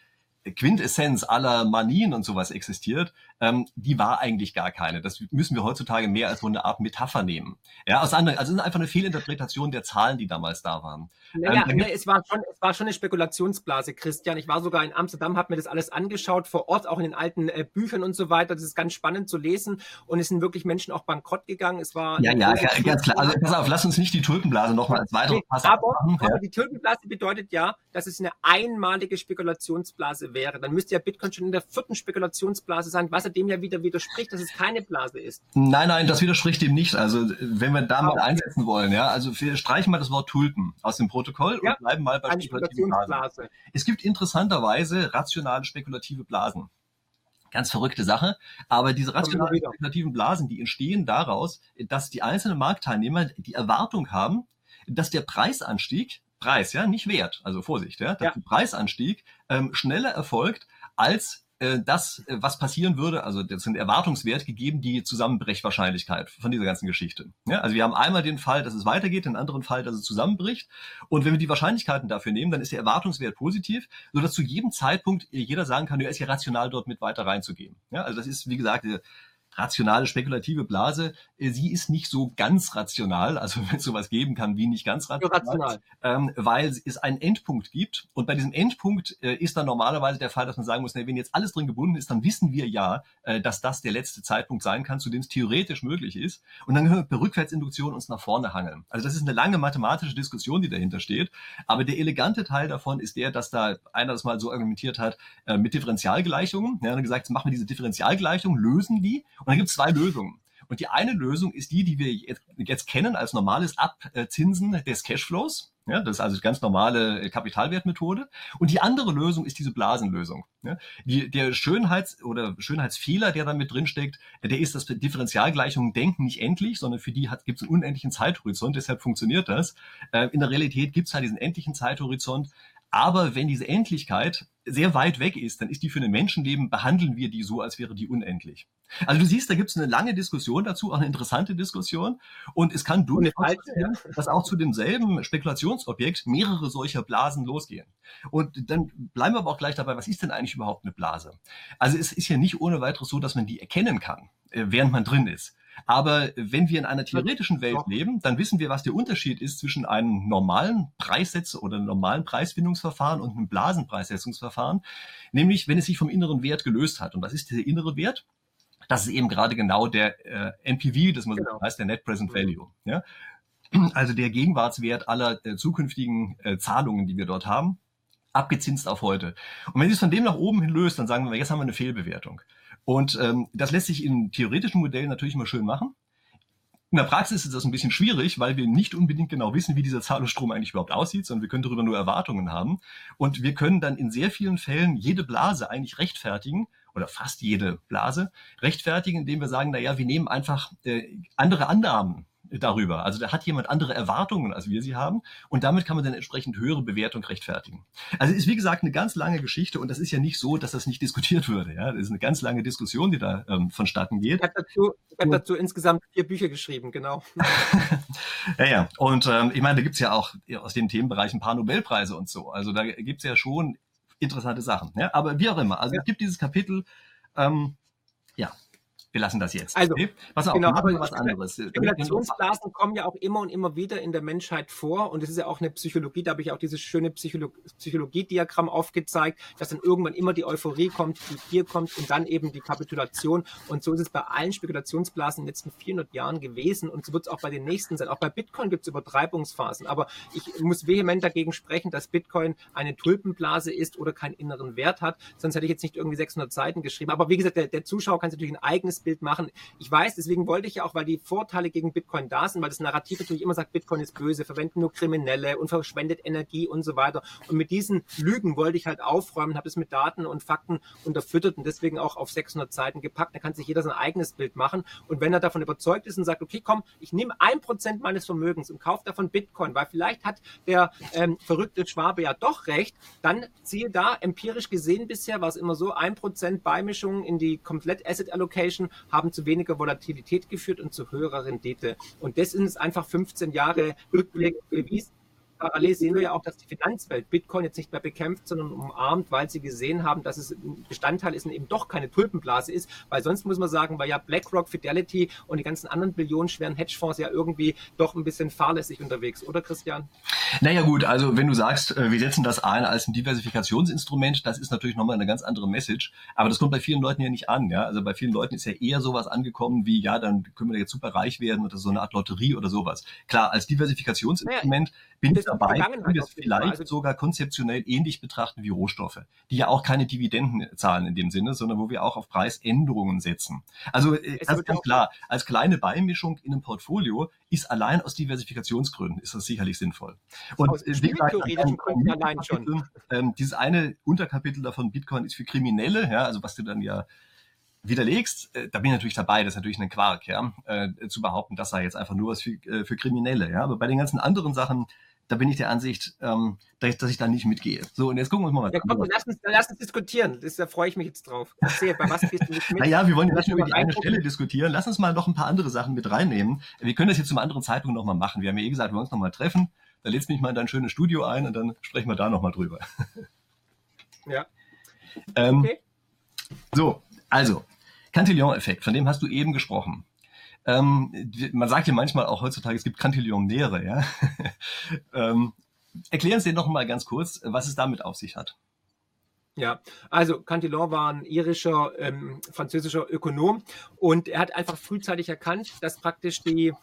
Quintessenz aller Manien und sowas existiert, ähm, die war eigentlich gar keine. Das müssen wir heutzutage mehr als so eine Art Metapher nehmen. Ja, aus anderen, also es ist einfach eine Fehlinterpretation der Zahlen, die damals da waren.
Naja, ähm, ne, es, war schon, es war schon eine Spekulationsblase, Christian. Ich war sogar in Amsterdam, habe mir das alles angeschaut, vor Ort, auch in den alten äh, Büchern und so weiter. Das ist ganz spannend zu lesen. Und es sind wirklich Menschen auch bankrott gegangen. Es war
ja, ja, ja ganz klar. Also pass auf, lass uns nicht die Tulpenblase nochmal als weitere
nee, aber, machen. Aber ja. die Tulpenblase bedeutet ja, dass es eine einmalige Spekulationsblase wäre. Dann müsste ja Bitcoin schon in der vierten Spekulationsblase sein, was er dem ja wieder widerspricht, dass es keine Blase ist.
Nein, nein, das widerspricht dem nicht. Also wenn wir da mal einsetzen wollen, ja, also wir streichen mal das Wort Tulpen aus dem Protokoll ja, und bleiben mal bei spekulativen Blasen. Es gibt interessanterweise rationale spekulative Blasen. Ganz verrückte Sache. Aber diese rationalen spekulativen Blasen, die entstehen daraus, dass die einzelnen Marktteilnehmer die Erwartung haben, dass der Preisanstieg Preis, ja, nicht Wert, also Vorsicht, ja, dass ja. der Preisanstieg ähm, schneller erfolgt als äh, das, äh, was passieren würde, also das sind Erwartungswert gegeben, die Zusammenbrechwahrscheinlichkeit von dieser ganzen Geschichte. Ja, also wir haben einmal den Fall, dass es weitergeht, den anderen Fall, dass es zusammenbricht. Und wenn wir die Wahrscheinlichkeiten dafür nehmen, dann ist der Erwartungswert positiv, sodass zu jedem Zeitpunkt jeder sagen kann, ja, ist ja rational dort mit weiter reinzugehen. Ja, also das ist, wie gesagt, rationale, spekulative Blase, äh, sie ist nicht so ganz rational, also wenn es sowas geben kann wie nicht ganz rational, rational. Ähm, weil es einen Endpunkt gibt und bei diesem Endpunkt äh, ist dann normalerweise der Fall, dass man sagen muss, wenn jetzt alles drin gebunden ist, dann wissen wir ja, äh, dass das der letzte Zeitpunkt sein kann, zu dem es theoretisch möglich ist und dann können wir per Rückwärtsinduktion uns nach vorne hangeln. Also das ist eine lange mathematische Diskussion, die dahinter steht, aber der elegante Teil davon ist der, dass da einer das mal so argumentiert hat äh, mit Differentialgleichungen. Ja, hat gesagt, machen wir diese Differentialgleichung, lösen die und dann gibt es zwei Lösungen. Und die eine Lösung ist die, die wir jetzt, kennen als normales Abzinsen des Cashflows. Ja, das ist also die ganz normale Kapitalwertmethode. Und die andere Lösung ist diese Blasenlösung. Ja, die, der Schönheits- oder Schönheitsfehler, der da mit drin steckt, der ist, dass Differentialgleichungen denken nicht endlich, sondern für die gibt es einen unendlichen Zeithorizont, deshalb funktioniert das. Äh, in der Realität gibt es halt diesen endlichen Zeithorizont, aber wenn diese Endlichkeit sehr weit weg ist, dann ist die für ein Menschenleben, behandeln wir die so, als wäre die unendlich. Also du siehst, da gibt es eine lange Diskussion dazu, auch eine interessante Diskussion. Und es kann durchaus sein, dass auch zu demselben Spekulationsobjekt mehrere solcher Blasen losgehen. Und dann bleiben wir aber auch gleich dabei, was ist denn eigentlich überhaupt eine Blase? Also es ist ja nicht ohne weiteres so, dass man die erkennen kann, äh, während man drin ist. Aber wenn wir in einer theoretischen Welt leben, dann wissen wir, was der Unterschied ist zwischen einem normalen Preissetz- oder einem normalen Preisfindungsverfahren und einem Blasenpreissetzungsverfahren. Nämlich, wenn es sich vom inneren Wert gelöst hat. Und was ist der innere Wert? Das ist eben gerade genau der äh, NPV, das man genau. heißt, der Net Present Value. Ja? Also der Gegenwartswert aller äh, zukünftigen äh, Zahlungen, die wir dort haben, abgezinst auf heute. Und wenn Sie es von dem nach oben hin löst, dann sagen wir, jetzt haben wir eine Fehlbewertung. Und ähm, das lässt sich in theoretischen Modellen natürlich immer schön machen. In der Praxis ist das ein bisschen schwierig, weil wir nicht unbedingt genau wissen, wie dieser Zahlungsstrom eigentlich überhaupt aussieht, sondern wir können darüber nur Erwartungen haben. Und wir können dann in sehr vielen Fällen jede Blase eigentlich rechtfertigen, oder fast jede Blase, rechtfertigen, indem wir sagen, na ja, wir nehmen einfach äh, andere Annahmen darüber. Also da hat jemand andere Erwartungen, als wir sie haben. Und damit kann man dann entsprechend höhere Bewertung rechtfertigen. Also ist wie gesagt eine ganz lange Geschichte und das ist ja nicht so, dass das nicht diskutiert würde. Ja, das ist eine ganz lange Diskussion, die da ähm, vonstatten geht.
Ich habe dazu, ich hab dazu insgesamt vier Bücher geschrieben, genau.
ja, ja. Und ähm, ich meine, da gibt's ja auch aus dem Themenbereich ein paar Nobelpreise und so. Also da gibt's ja schon interessante Sachen. Ja? Aber wie auch immer. Also ja. es gibt dieses Kapitel, ähm, wir lassen das jetzt.
Also,
okay? Pass auf,
genau,
machen wir was anderes.
Spekulationsblasen kommen ja auch immer und immer wieder in der Menschheit vor und es ist ja auch eine Psychologie, da habe ich auch dieses schöne Psycholo Psychologiediagramm aufgezeigt, dass dann irgendwann immer die Euphorie kommt, die Gier kommt und dann eben die Kapitulation und so ist es bei allen Spekulationsblasen in den letzten 400 Jahren gewesen und so wird es auch bei den nächsten sein. Auch bei Bitcoin gibt es Übertreibungsphasen, aber ich muss vehement dagegen sprechen, dass Bitcoin eine Tulpenblase ist oder keinen inneren Wert hat, sonst hätte ich jetzt nicht irgendwie 600 Seiten geschrieben. Aber wie gesagt, der, der Zuschauer kann sich natürlich ein eigenes Bild machen. Ich weiß, deswegen wollte ich ja auch, weil die Vorteile gegen Bitcoin da sind, weil das Narrativ natürlich immer sagt, Bitcoin ist böse, verwenden nur Kriminelle und verschwendet Energie und so weiter. Und mit diesen Lügen wollte ich halt aufräumen, habe es mit Daten und Fakten unterfüttert und deswegen auch auf 600 Seiten gepackt. Da kann sich jeder sein eigenes Bild machen. Und wenn er davon überzeugt ist und sagt, okay, komm, ich nehme ein Prozent meines Vermögens und kaufe davon Bitcoin, weil vielleicht hat der ähm, verrückte Schwabe ja doch recht, dann ziehe da empirisch gesehen bisher war es immer so, ein Prozent Beimischung in die komplett Asset Allocation haben zu weniger Volatilität geführt und zu höherer Rendite. Und das ist einfach 15 Jahre Rückblick bewiesen parallel sehen wir ja auch, dass die Finanzwelt Bitcoin jetzt nicht mehr bekämpft, sondern umarmt, weil sie gesehen haben, dass es ein Bestandteil ist und eben doch keine Tulpenblase ist, weil sonst muss man sagen, weil ja BlackRock, Fidelity und die ganzen anderen billionenschweren Hedgefonds ja irgendwie doch ein bisschen fahrlässig unterwegs, oder Christian?
Naja gut, also wenn du sagst, äh, wir setzen das ein als ein Diversifikationsinstrument, das ist natürlich nochmal eine ganz andere Message, aber das kommt bei vielen Leuten ja nicht an, ja, also bei vielen Leuten ist ja eher sowas angekommen wie, ja, dann können wir jetzt super reich werden oder so eine Art Lotterie oder sowas. Klar, als Diversifikationsinstrument naja, bin ich dabei, können wir es vielleicht also sogar konzeptionell ähnlich betrachten wie Rohstoffe, die ja auch keine Dividenden zahlen in dem Sinne, sondern wo wir auch auf Preisänderungen setzen. Also äh, das ist ganz klar, als kleine Beimischung in einem Portfolio ist allein aus Diversifikationsgründen ist das sicherlich sinnvoll. Und aus äh, wie gesagt, allein schon. Ähm, dieses eine Unterkapitel davon, Bitcoin ist für Kriminelle, ja, also was du dann ja widerlegst, äh, da bin ich natürlich dabei, das ist natürlich ein Quark, ja, äh, zu behaupten, das sei jetzt einfach nur was für, äh, für Kriminelle, ja. Aber bei den ganzen anderen Sachen, da bin ich der Ansicht, ähm, dass, ich, dass ich da nicht mitgehe. So, und jetzt gucken wir uns mal was
ja, komm, lass uns, lass uns diskutieren. Das, da freue ich mich jetzt drauf. Erzähl, bei was
gehst du nicht mit? Naja, wir wollen ja nicht nur über die eine Stelle diskutieren. Lass uns mal noch ein paar andere Sachen mit reinnehmen. Wir können das jetzt zum anderen Zeitpunkt nochmal machen. Wir haben ja eh gesagt, wir wollen uns nochmal treffen. Da lädst mich mal in dein schönes Studio ein und dann sprechen wir da nochmal drüber.
Ja.
Ähm, okay. So, also, Cantillon-Effekt, von dem hast du eben gesprochen. Ähm, man sagt ja manchmal auch heutzutage, es gibt Cantillionäre. Ja? ähm, erklären Sie noch mal ganz kurz, was es damit auf sich hat.
Ja, also Cantillon war ein irischer, ähm, französischer Ökonom und er hat einfach frühzeitig erkannt, dass praktisch die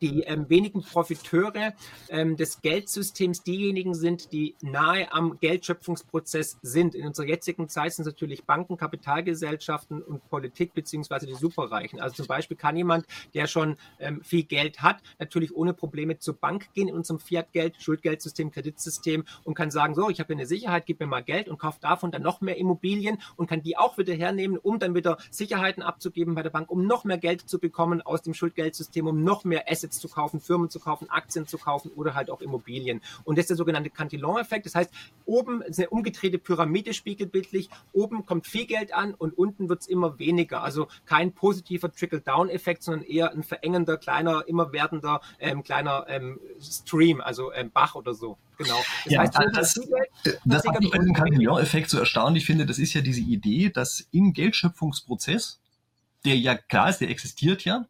die ähm, wenigen Profiteure ähm, des Geldsystems diejenigen sind, die nahe am Geldschöpfungsprozess sind. In unserer jetzigen Zeit sind es natürlich Banken, Kapitalgesellschaften und Politik beziehungsweise die Superreichen. Also zum Beispiel kann jemand, der schon ähm, viel Geld hat, natürlich ohne Probleme zur Bank gehen in unserem Fiat-Geld, Schuldgeldsystem, Kreditsystem und kann sagen, so, ich habe eine Sicherheit, gib mir mal Geld und kaufe davon dann noch mehr Immobilien und kann die auch wieder hernehmen, um dann wieder Sicherheiten abzugeben bei der Bank, um noch mehr Geld zu bekommen aus dem Schuldgeldsystem, um noch mehr Assets Assets zu kaufen, Firmen zu kaufen, Aktien zu kaufen oder halt auch Immobilien. Und das ist der sogenannte Cantillon-Effekt. Das heißt, oben ist eine umgedrehte Pyramide spiegelbildlich. Oben kommt viel Geld an und unten wird es immer weniger. Also kein positiver Trickle-Down-Effekt, sondern eher ein verengender, kleiner, immer werdender, ähm, kleiner ähm, Stream, also ähm, Bach oder so. Genau.
Das ja, heißt, das, das, das was ich bei diesem Cantillon-Effekt so erstaunlich finde, das ist ja diese Idee, dass im Geldschöpfungsprozess der ja klar ist, der existiert ja,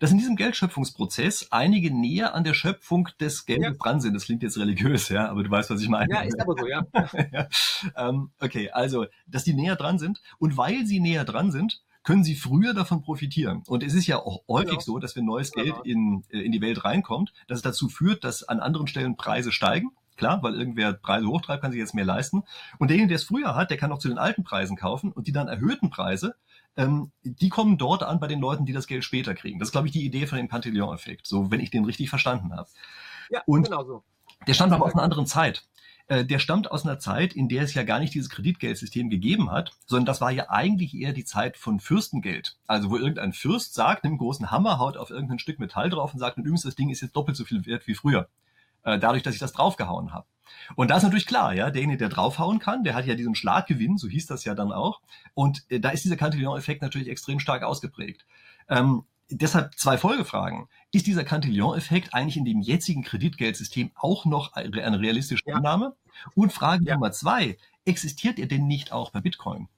dass in diesem Geldschöpfungsprozess einige näher an der Schöpfung des Geldes ja. dran sind. Das klingt jetzt religiös, ja, aber du weißt, was ich meine.
Ja, ist aber so, ja.
ja. Ähm, okay, also, dass die näher dran sind und weil sie näher dran sind, können sie früher davon profitieren. Und es ist ja auch häufig genau. so, dass wenn neues Geld genau. in, äh, in die Welt reinkommt, dass es dazu führt, dass an anderen Stellen Preise steigen. Klar, weil irgendwer Preise hochtreibt, kann sich jetzt mehr leisten. Und derjenige, der es früher hat, der kann auch zu den alten Preisen kaufen und die dann erhöhten Preise ähm, die kommen dort an bei den Leuten, die das Geld später kriegen. Das ist, glaube ich, die Idee von dem Cantillon-Effekt, so wenn ich den richtig verstanden habe.
Ja, Und genau so.
Der stammt aber aus einer anderen Zeit. Äh, der stammt aus einer Zeit, in der es ja gar nicht dieses Kreditgeldsystem gegeben hat, sondern das war ja eigentlich eher die Zeit von Fürstengeld. Also wo irgendein Fürst sagt, nimmt einen großen Hammer, haut auf irgendein Stück Metall drauf und sagt, und übrigens, das Ding ist jetzt doppelt so viel wert wie früher. Äh, dadurch, dass ich das draufgehauen habe. Und da ist natürlich klar, ja, derjenige, der draufhauen kann, der hat ja diesen Schlaggewinn, so hieß das ja dann auch. Und äh, da ist dieser Cantillon-Effekt natürlich extrem stark ausgeprägt. Ähm, deshalb zwei Folgefragen. Ist dieser Cantillon-Effekt eigentlich in dem jetzigen Kreditgeldsystem auch noch eine realistische ja. Annahme? Und Frage ja. Nummer zwei, existiert er denn nicht auch bei Bitcoin?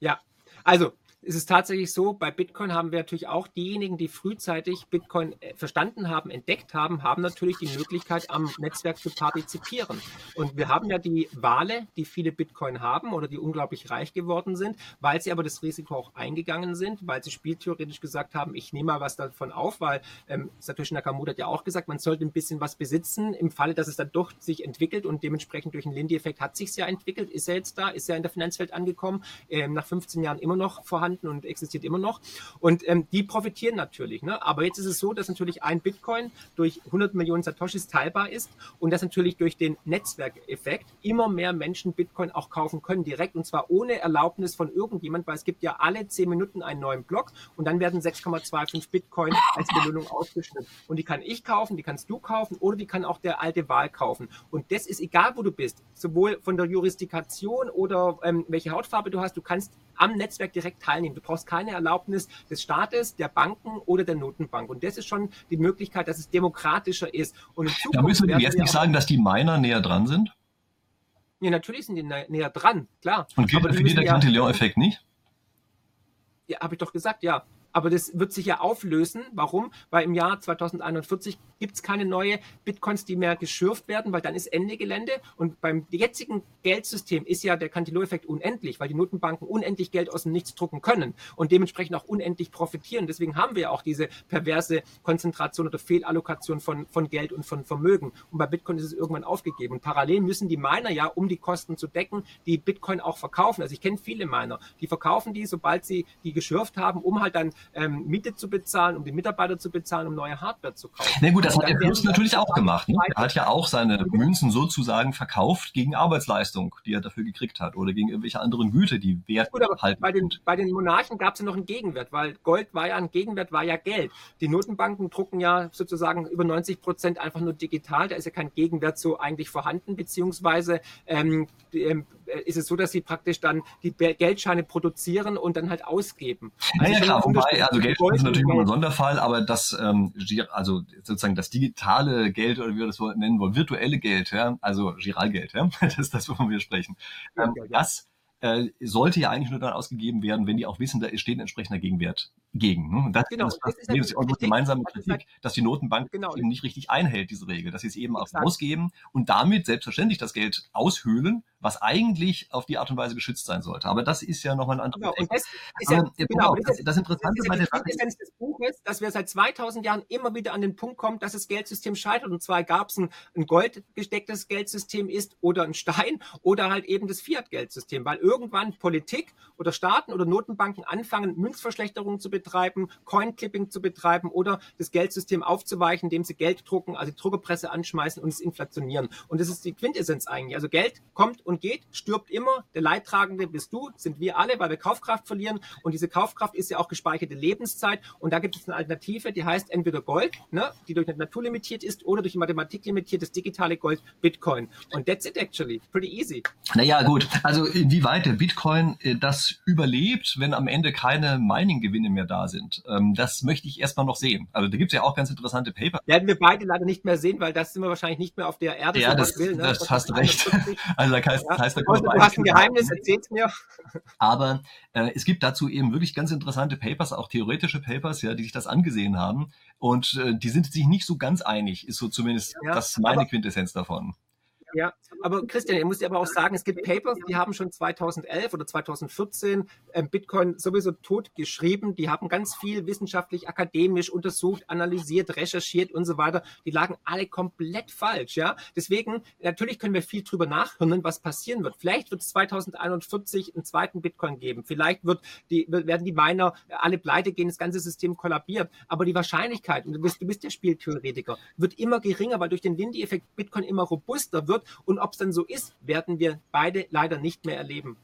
Ja, also es ist tatsächlich so, bei Bitcoin haben wir natürlich auch diejenigen, die frühzeitig Bitcoin äh, verstanden haben, entdeckt haben, haben natürlich die Möglichkeit, am Netzwerk zu partizipieren. Und wir haben ja die Wale, die viele Bitcoin haben oder die unglaublich reich geworden sind, weil sie aber das Risiko auch eingegangen sind, weil sie spieltheoretisch gesagt haben, ich nehme mal was davon auf, weil ähm, Satoshi Nakamoto hat ja auch gesagt, man sollte ein bisschen was besitzen im Falle, dass es dann doch sich entwickelt und dementsprechend durch einen Lindy-Effekt hat sich ja entwickelt, ist er jetzt da, ist er in der Finanzwelt angekommen, ähm, nach 15 Jahren immer noch vorhanden und existiert immer noch. Und ähm, die profitieren natürlich. Ne? Aber jetzt ist es so, dass natürlich ein Bitcoin durch 100 Millionen Satoshis teilbar ist und dass natürlich durch den Netzwerkeffekt immer mehr Menschen Bitcoin auch kaufen können direkt und zwar ohne Erlaubnis von irgendjemand, weil es gibt ja alle 10 Minuten einen neuen Block und dann werden 6,25 Bitcoin als Belohnung ausgeschnitten. Und die kann ich kaufen, die kannst du kaufen oder die kann auch der alte Wahl kaufen. Und das ist egal, wo du bist, sowohl von der Jurisdiktion oder ähm, welche Hautfarbe du hast, du kannst am Netzwerk direkt teilnehmen. Du brauchst keine Erlaubnis des Staates, der Banken oder der Notenbank. Und das ist schon die Möglichkeit, dass es demokratischer ist. Und
da müssen wir jetzt nicht sagen, dass die Miner näher dran sind?
Ja, natürlich sind die nä näher dran, klar.
Und gilt für die der Cantillon-Effekt nicht?
Ja, habe ich doch gesagt, ja. Aber das wird sich ja auflösen. Warum? Weil im Jahr 2041 gibt es keine neue Bitcoins, die mehr geschürft werden, weil dann ist Ende Gelände. Und beim jetzigen Geldsystem ist ja der Cantillon-Effekt unendlich, weil die Notenbanken unendlich Geld aus dem Nichts drucken können und dementsprechend auch unendlich profitieren. Deswegen haben wir ja auch diese perverse Konzentration oder Fehlallokation von, von Geld und von Vermögen. Und bei Bitcoin ist es irgendwann aufgegeben. Und parallel müssen die Miner ja, um die Kosten zu decken, die Bitcoin auch verkaufen. Also ich kenne viele Miner, die verkaufen die, sobald sie die geschürft haben, um halt dann ähm, Miete zu bezahlen, um die Mitarbeiter zu bezahlen, um neue Hardware zu kaufen.
Na gut, das hat der Fürst natürlich auch gemacht. Ne? Er hat ja auch seine Münzen sozusagen verkauft gegen Arbeitsleistung, die er dafür gekriegt hat oder gegen irgendwelche anderen Güter, die Wert gut, aber
halten. Bei den, bei den Monarchen gab es ja noch einen Gegenwert, weil Gold war ja ein Gegenwert, war ja Geld. Die Notenbanken drucken ja sozusagen über 90 Prozent einfach nur digital. Da ist ja kein Gegenwert so eigentlich vorhanden, beziehungsweise ähm, ähm, ist es so, dass sie praktisch dann die Geldscheine produzieren und dann halt ausgeben.
Also ja, ja klar, wobei, also Geld ist natürlich immer ein Sonderfall, aber das, ähm, also sozusagen das digitale Geld oder wie wir das nennen wollen, virtuelle Geld, ja, also Giralgeld, ja, das ist das, wovon wir sprechen. Ähm, das äh, sollte ja eigentlich nur dann ausgegeben werden, wenn die auch wissen, da steht ein entsprechender Gegenwert gegen. Ne? Das, genau, das, das, das ist unsere gemeinsame Kritik, dass die Notenbank genau. eben nicht richtig einhält, diese Regel, dass sie es eben auch ausgeben und damit selbstverständlich das Geld aushöhlen, was eigentlich auf die Art und Weise geschützt sein sollte. Aber das ist ja nochmal ein anderes genau, das,
ja, genau, das, das, Interessante das bei der Essenz des Buches, dass wir seit 2000 Jahren immer wieder an den Punkt kommen, dass das Geldsystem scheitert. Und zwar gab es ein, ein goldgestecktes Geldsystem ist oder ein Stein oder halt eben das Fiat-Geldsystem, weil irgendwann Politik oder Staaten oder Notenbanken anfangen, Münzverschlechterungen zu betreiben, Coin-Clipping zu betreiben oder das Geldsystem aufzuweichen, indem sie Geld drucken, also die Druckerpresse anschmeißen und es inflationieren. Und das ist die Quintessenz eigentlich. Also Geld kommt und geht, stirbt immer. Der Leidtragende bist du, sind wir alle, weil wir Kaufkraft verlieren. Und diese Kaufkraft ist ja auch gespeicherte Lebenszeit. Und da gibt es eine Alternative, die heißt entweder Gold, ne, die durch die Natur limitiert ist, oder durch die Mathematik limitiert, das digitale Gold, Bitcoin. Und that's it actually. Pretty easy.
Naja, gut. Also inwieweit der Bitcoin äh, das überlebt, wenn am Ende keine Mining-Gewinne mehr da sind, ähm, das möchte ich erstmal noch sehen. Also da gibt es ja auch ganz interessante Paper.
Werden wir beide leider nicht mehr sehen, weil das sind wir wahrscheinlich nicht mehr auf der Erde.
Ja, so das, will, ne? das hast recht. Also da heißt,
ja. heißt, da du hast ein Geheimnis, erzähl's mir.
Aber äh, es gibt dazu eben wirklich ganz interessante Papers, auch theoretische Papers, ja, die sich das angesehen haben. Und äh, die sind sich nicht so ganz einig, ist so zumindest ja, das meine Quintessenz davon.
Ja, aber Christian, ich muss dir aber auch sagen, es gibt Papers, die haben schon 2011 oder 2014 ähm, Bitcoin sowieso tot geschrieben. Die haben ganz viel wissenschaftlich, akademisch untersucht, analysiert, recherchiert und so weiter. Die lagen alle komplett falsch, ja. Deswegen, natürlich können wir viel drüber nachhören, was passieren wird. Vielleicht wird es 2041 einen zweiten Bitcoin geben. Vielleicht wird die, werden die Miner alle pleite gehen, das ganze System kollabiert. Aber die Wahrscheinlichkeit, und du bist, du bist der Spieltheoretiker, wird immer geringer, weil durch den Lindy-Effekt Bitcoin immer robuster wird und ob es dann so ist, werden wir beide leider nicht mehr erleben.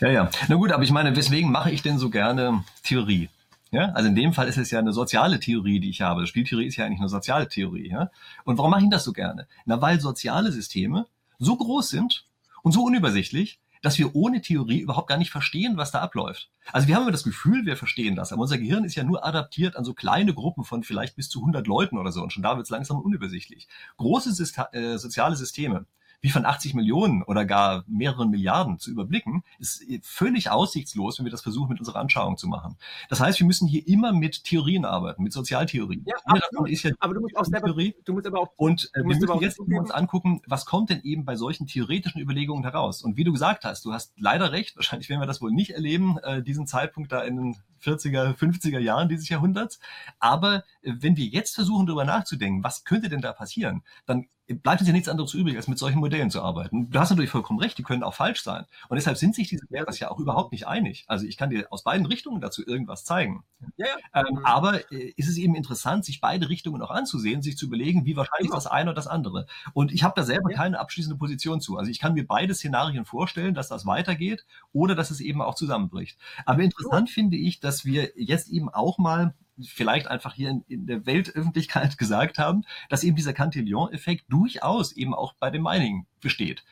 Ja, ja. Na gut, aber ich meine, weswegen mache ich denn so gerne Theorie? Ja, also in dem Fall ist es ja eine soziale Theorie, die ich habe. Spieltheorie ist ja eigentlich eine soziale Theorie. Ja? Und warum mache ich das so gerne? Na, weil soziale Systeme so groß sind und so unübersichtlich, dass wir ohne Theorie überhaupt gar nicht verstehen, was da abläuft. Also wir haben immer das Gefühl, wir verstehen das, aber unser Gehirn ist ja nur adaptiert an so kleine Gruppen von vielleicht bis zu 100 Leuten oder so und schon da wird es langsam unübersichtlich. Große Systa äh, soziale Systeme, wie von 80 Millionen oder gar mehreren Milliarden zu überblicken, ist völlig aussichtslos, wenn wir das versuchen, mit unserer Anschauung zu machen. Das heißt, wir müssen hier immer mit Theorien arbeiten, mit Sozialtheorien. Ja,
absolut. Ist ja aber du musst auch selber,
Theorie. Du musst aber auch, und äh, wir müssen jetzt uns angucken, was kommt denn eben bei solchen theoretischen Überlegungen heraus? Und wie du gesagt hast, du hast leider recht, wahrscheinlich werden wir das wohl nicht erleben, äh, diesen Zeitpunkt da in den 40er, 50er Jahren dieses Jahrhunderts. Aber äh, wenn wir jetzt versuchen, darüber nachzudenken, was könnte denn da passieren, dann bleibt uns ja nichts anderes übrig, als mit solchen Modellen zu arbeiten. Du hast natürlich vollkommen recht, die können auch falsch sein. Und deshalb sind sich diese Lehrers ja auch überhaupt nicht einig. Also ich kann dir aus beiden Richtungen dazu irgendwas zeigen. Ja, ja. Ähm, mhm. aber äh, ist es eben interessant, sich beide Richtungen auch anzusehen, sich zu überlegen, wie wahrscheinlich ist das eine oder das andere. Und ich habe da selber ja. keine abschließende Position zu. Also ich kann mir beide Szenarien vorstellen, dass das weitergeht oder dass es eben auch zusammenbricht. Aber interessant finde ich, dass wir jetzt eben auch mal vielleicht einfach hier in, in, der Weltöffentlichkeit gesagt haben, dass eben dieser Cantillon-Effekt durchaus eben auch bei dem Mining besteht.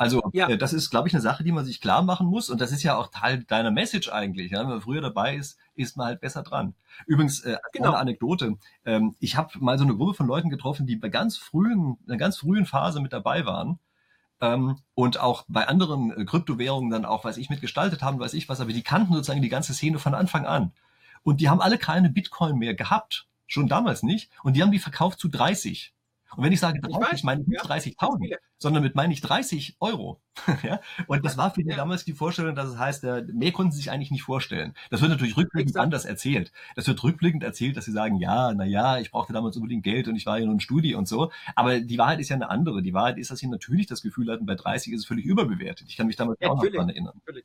Also ja. äh, das ist, glaube ich, eine Sache, die man sich klar machen muss. Und das ist ja auch Teil deiner Message eigentlich. Ja? Wenn man früher dabei ist, ist man halt besser dran. Übrigens, äh, genau. eine Anekdote. Ähm, ich habe mal so eine Gruppe von Leuten getroffen, die bei ganz frühen, einer ganz frühen Phase mit dabei waren. Ähm, und auch bei anderen äh, Kryptowährungen dann auch, weiß ich, mitgestaltet haben, weiß ich was, aber die kannten sozusagen die ganze Szene von Anfang an. Und die haben alle keine Bitcoin mehr gehabt. Schon damals nicht. Und die haben die verkauft zu 30. Und wenn ich sage 30, ich meine nicht ja, 30.000, sondern mit meine ich 30 Euro. ja? Und das war für die ja. damals die Vorstellung, dass es heißt, mehr konnten sie sich eigentlich nicht vorstellen. Das wird natürlich rückblickend Exakt. anders erzählt. Das wird rückblickend erzählt, dass sie sagen, ja, na ja, ich brauchte damals unbedingt Geld und ich war ja nur ein Studi und so. Aber die Wahrheit ist ja eine andere. Die Wahrheit ist, dass sie natürlich das Gefühl hatten, bei 30 ist es völlig überbewertet. Ich kann mich damals ja, auch noch daran erinnern. Natürlich.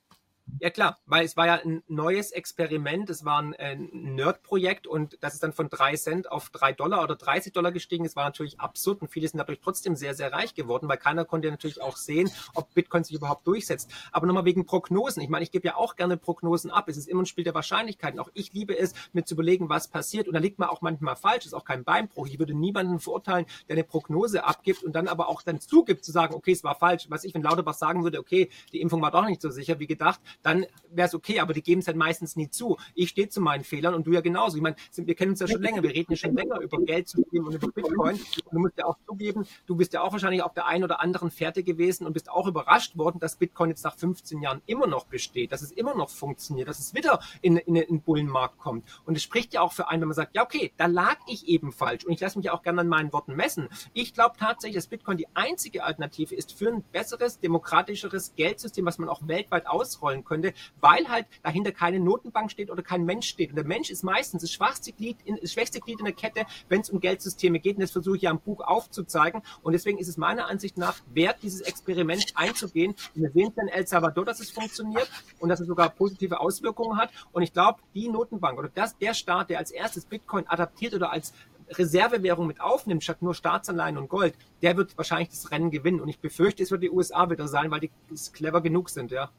Ja klar, weil es war ja ein neues Experiment, es war ein, ein Nerd-Projekt und das ist dann von drei Cent auf drei Dollar oder 30 Dollar gestiegen. Es war natürlich absurd und viele sind dadurch trotzdem sehr, sehr reich geworden, weil keiner konnte natürlich auch sehen, ob Bitcoin sich überhaupt durchsetzt. Aber nochmal wegen Prognosen. Ich meine, ich gebe ja auch gerne Prognosen ab. Es ist immer ein Spiel der Wahrscheinlichkeiten. Auch ich liebe es, mir zu überlegen, was passiert. Und da liegt man auch manchmal falsch. Das ist auch kein Beinbruch. Ich würde niemanden verurteilen, der eine Prognose abgibt und dann aber auch dann zugibt, zu sagen, okay, es war falsch. Was ich, wenn Lauterbach sagen würde, okay, die Impfung war doch nicht so sicher wie gedacht, dann wäre es okay, aber die geben es halt meistens nie zu. Ich stehe zu meinen Fehlern und du ja genauso. Ich meine, wir kennen uns ja schon länger, wir reden schon länger über Geld zu geben und über Bitcoin. Und du musst ja auch zugeben, du bist ja auch wahrscheinlich auf der einen oder anderen Fährte gewesen und bist auch überrascht worden, dass Bitcoin jetzt nach 15 Jahren immer noch besteht, dass es immer noch funktioniert, dass es wieder in, in, in den Bullenmarkt kommt. Und es spricht ja auch für einen, wenn man sagt, ja okay, da lag ich eben falsch und ich lasse mich auch gerne an meinen Worten messen. Ich glaube tatsächlich, dass Bitcoin die einzige Alternative ist für ein besseres, demokratischeres Geldsystem, was man auch weltweit ausrollen könnte, weil halt dahinter keine Notenbank steht oder kein Mensch steht. Und der Mensch ist meistens das schwachste Glied in, das schwächste Glied in der Kette, wenn es um Geldsysteme geht. Und das versuche ich ja im Buch aufzuzeigen. Und deswegen ist es meiner Ansicht nach wert, dieses Experiment einzugehen. Und wir sehen es in El Salvador, dass es funktioniert und dass es sogar positive Auswirkungen hat. Und ich glaube, die Notenbank oder das, der Staat, der als erstes Bitcoin adaptiert oder als Reservewährung mit aufnimmt, statt nur Staatsanleihen und Gold, der wird wahrscheinlich das Rennen gewinnen. Und ich befürchte, es wird die USA wieder sein, weil die clever genug sind, ja.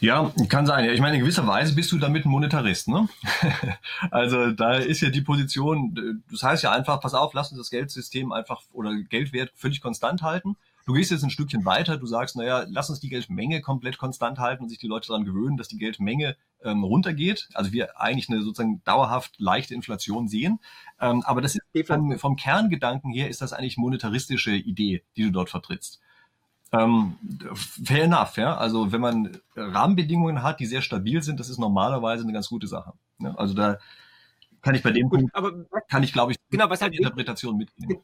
Ja, kann sein. Ich meine, in gewisser Weise bist du damit ein Monetarist, ne? also da ist ja die Position, das heißt ja einfach, pass auf, lass uns das Geldsystem einfach oder Geldwert völlig konstant halten. Du gehst jetzt ein Stückchen weiter, du sagst, naja, lass uns die Geldmenge komplett konstant halten und sich die Leute daran gewöhnen, dass die Geldmenge ähm, runtergeht. Also wir eigentlich eine sozusagen dauerhaft leichte Inflation sehen. Ähm, aber das ist vom, vom Kerngedanken her ist das eigentlich monetaristische Idee, die du dort vertrittst. Ähm, fair enough, ja. Also wenn man Rahmenbedingungen hat, die sehr stabil sind, das ist normalerweise eine ganz gute Sache. Ja? Also da kann ich bei dem Gut, Punkt, aber kann ich, glaube ich,
genau, was halt die Interpretation mitgehen.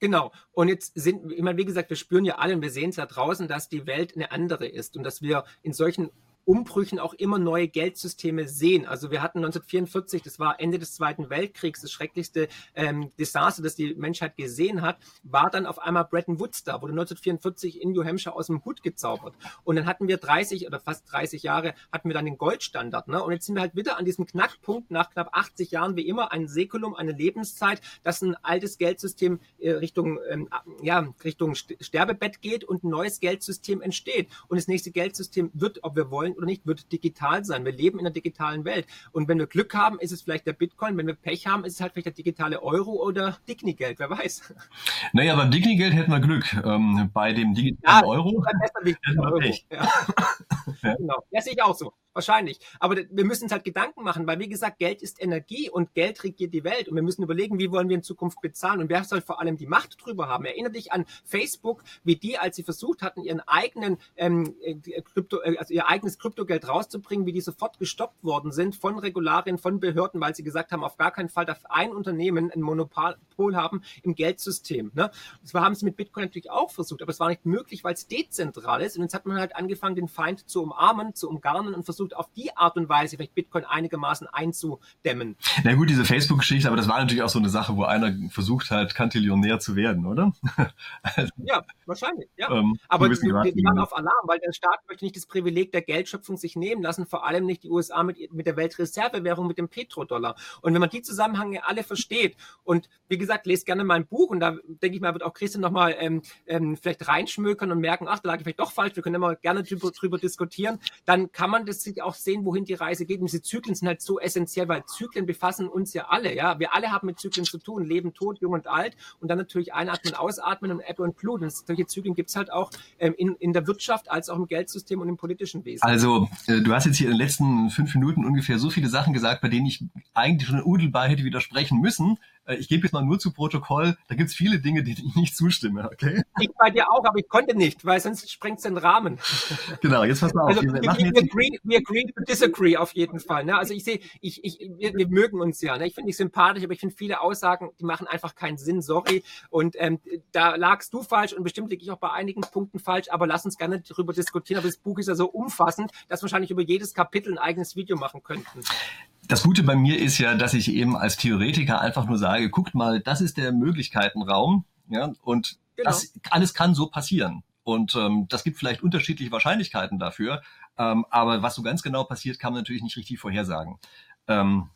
Genau. Und jetzt sind, ich meine, wie gesagt, wir spüren ja alle und wir sehen es da draußen, dass die Welt eine andere ist und dass wir in solchen Umbrüchen auch immer neue Geldsysteme sehen. Also wir hatten 1944, das war Ende des Zweiten Weltkriegs, das schrecklichste ähm, Desaster, das die Menschheit gesehen hat, war dann auf einmal Bretton Woods da, wurde 1944 in New Hampshire aus dem Hut gezaubert. Und dann hatten wir 30 oder fast 30 Jahre, hatten wir dann den Goldstandard. Ne? Und jetzt sind wir halt wieder an diesem Knackpunkt nach knapp 80 Jahren, wie immer, ein Säkulum, eine Lebenszeit, dass ein altes Geldsystem äh, Richtung, ähm, ja, Richtung Sterbebett geht und ein neues Geldsystem entsteht. Und das nächste Geldsystem wird, ob wir wollen, oder nicht, wird digital sein. Wir leben in einer digitalen Welt. Und wenn wir Glück haben, ist es vielleicht der Bitcoin. Wenn wir Pech haben, ist es halt vielleicht der digitale Euro oder Digni-Geld. Wer weiß.
Naja, beim Digni-Geld hätten wir Glück. Ähm, bei dem digitalen ja, Euro wir Pech.
Ja. ja. Genau. Das sehe ich auch so. Wahrscheinlich. Aber wir müssen uns halt Gedanken machen, weil wie gesagt, Geld ist Energie und Geld regiert die Welt und wir müssen überlegen, wie wollen wir in Zukunft bezahlen und wer soll vor allem die Macht drüber haben. Erinner dich an Facebook, wie die, als sie versucht hatten, ihren eigenen ähm, äh, Krypto, äh, also ihr eigenes Kryptogeld rauszubringen, wie die sofort gestoppt worden sind von Regularien, von Behörden, weil sie gesagt haben, auf gar keinen Fall darf ein Unternehmen ein Monopol haben im Geldsystem. Ne? Das haben sie mit Bitcoin natürlich auch versucht, aber es war nicht möglich, weil es dezentral ist. Und jetzt hat man halt angefangen, den Feind zu umarmen, zu umgarnen und versucht auf die Art und Weise vielleicht Bitcoin einigermaßen einzudämmen.
Na gut, diese Facebook-Geschichte, aber das war natürlich auch so eine Sache, wo einer versucht hat, Kantillionär zu werden, oder?
also, ja, wahrscheinlich, ja. Ähm, aber die, die, die waren auf Alarm, weil der Staat möchte nicht das Privileg der Geldschöpfung sich nehmen lassen, vor allem nicht die USA mit, mit der Weltreservewährung, mit dem Petrodollar. Und wenn man die Zusammenhänge alle versteht und wie gesagt, lest gerne mein Buch und da denke ich mal, wird auch Christian nochmal ähm, ähm, vielleicht reinschmökern und merken, ach, da lag ich vielleicht doch falsch, wir können immer gerne drüber, drüber diskutieren, dann kann man das sich auch sehen, wohin die Reise geht. Und diese Zyklen sind halt so essentiell, weil Zyklen befassen uns ja alle, ja. Wir alle haben mit Zyklen zu tun, Leben, Tod, Jung und Alt und dann natürlich einatmen, ausatmen und Ebbe und Blut. Und solche Zyklen gibt es halt auch ähm, in, in der Wirtschaft als auch im Geldsystem und im politischen Wesen.
Also, äh, du hast jetzt hier in den letzten fünf Minuten ungefähr so viele Sachen gesagt, bei denen ich eigentlich schon unmittelbar hätte widersprechen müssen. Äh, ich gebe jetzt mal nur zu Protokoll, da gibt es viele Dinge, denen ich nicht zustimme, okay?
Ich bei dir auch, aber ich konnte nicht, weil sonst sprengt es den Rahmen.
Genau, jetzt pass mal auf. Also,
wir, wir, wir, agree, we agree to disagree auf jeden Fall. Ne? Also ich sehe, ich, ich, wir, wir mögen uns ja. Ne? Ich finde dich sympathisch, aber ich finde viele Aussagen, die machen einfach keinen Sinn, sorry. Und ähm, da lagst du falsch und bestimmt liege ich auch bei einigen Punkten falsch, aber lass uns gerne darüber diskutieren. Aber das Buch ist ja so umfassend, dass wir wahrscheinlich über jedes Kapitel ein eigenes Video machen könnten
das Gute bei mir ist ja, dass ich eben als Theoretiker einfach nur sage, guckt mal, das ist der Möglichkeitenraum, ja, und genau. das alles kann so passieren. Und ähm, das gibt vielleicht unterschiedliche Wahrscheinlichkeiten dafür, ähm, aber was so ganz genau passiert, kann man natürlich nicht richtig vorhersagen. Ähm,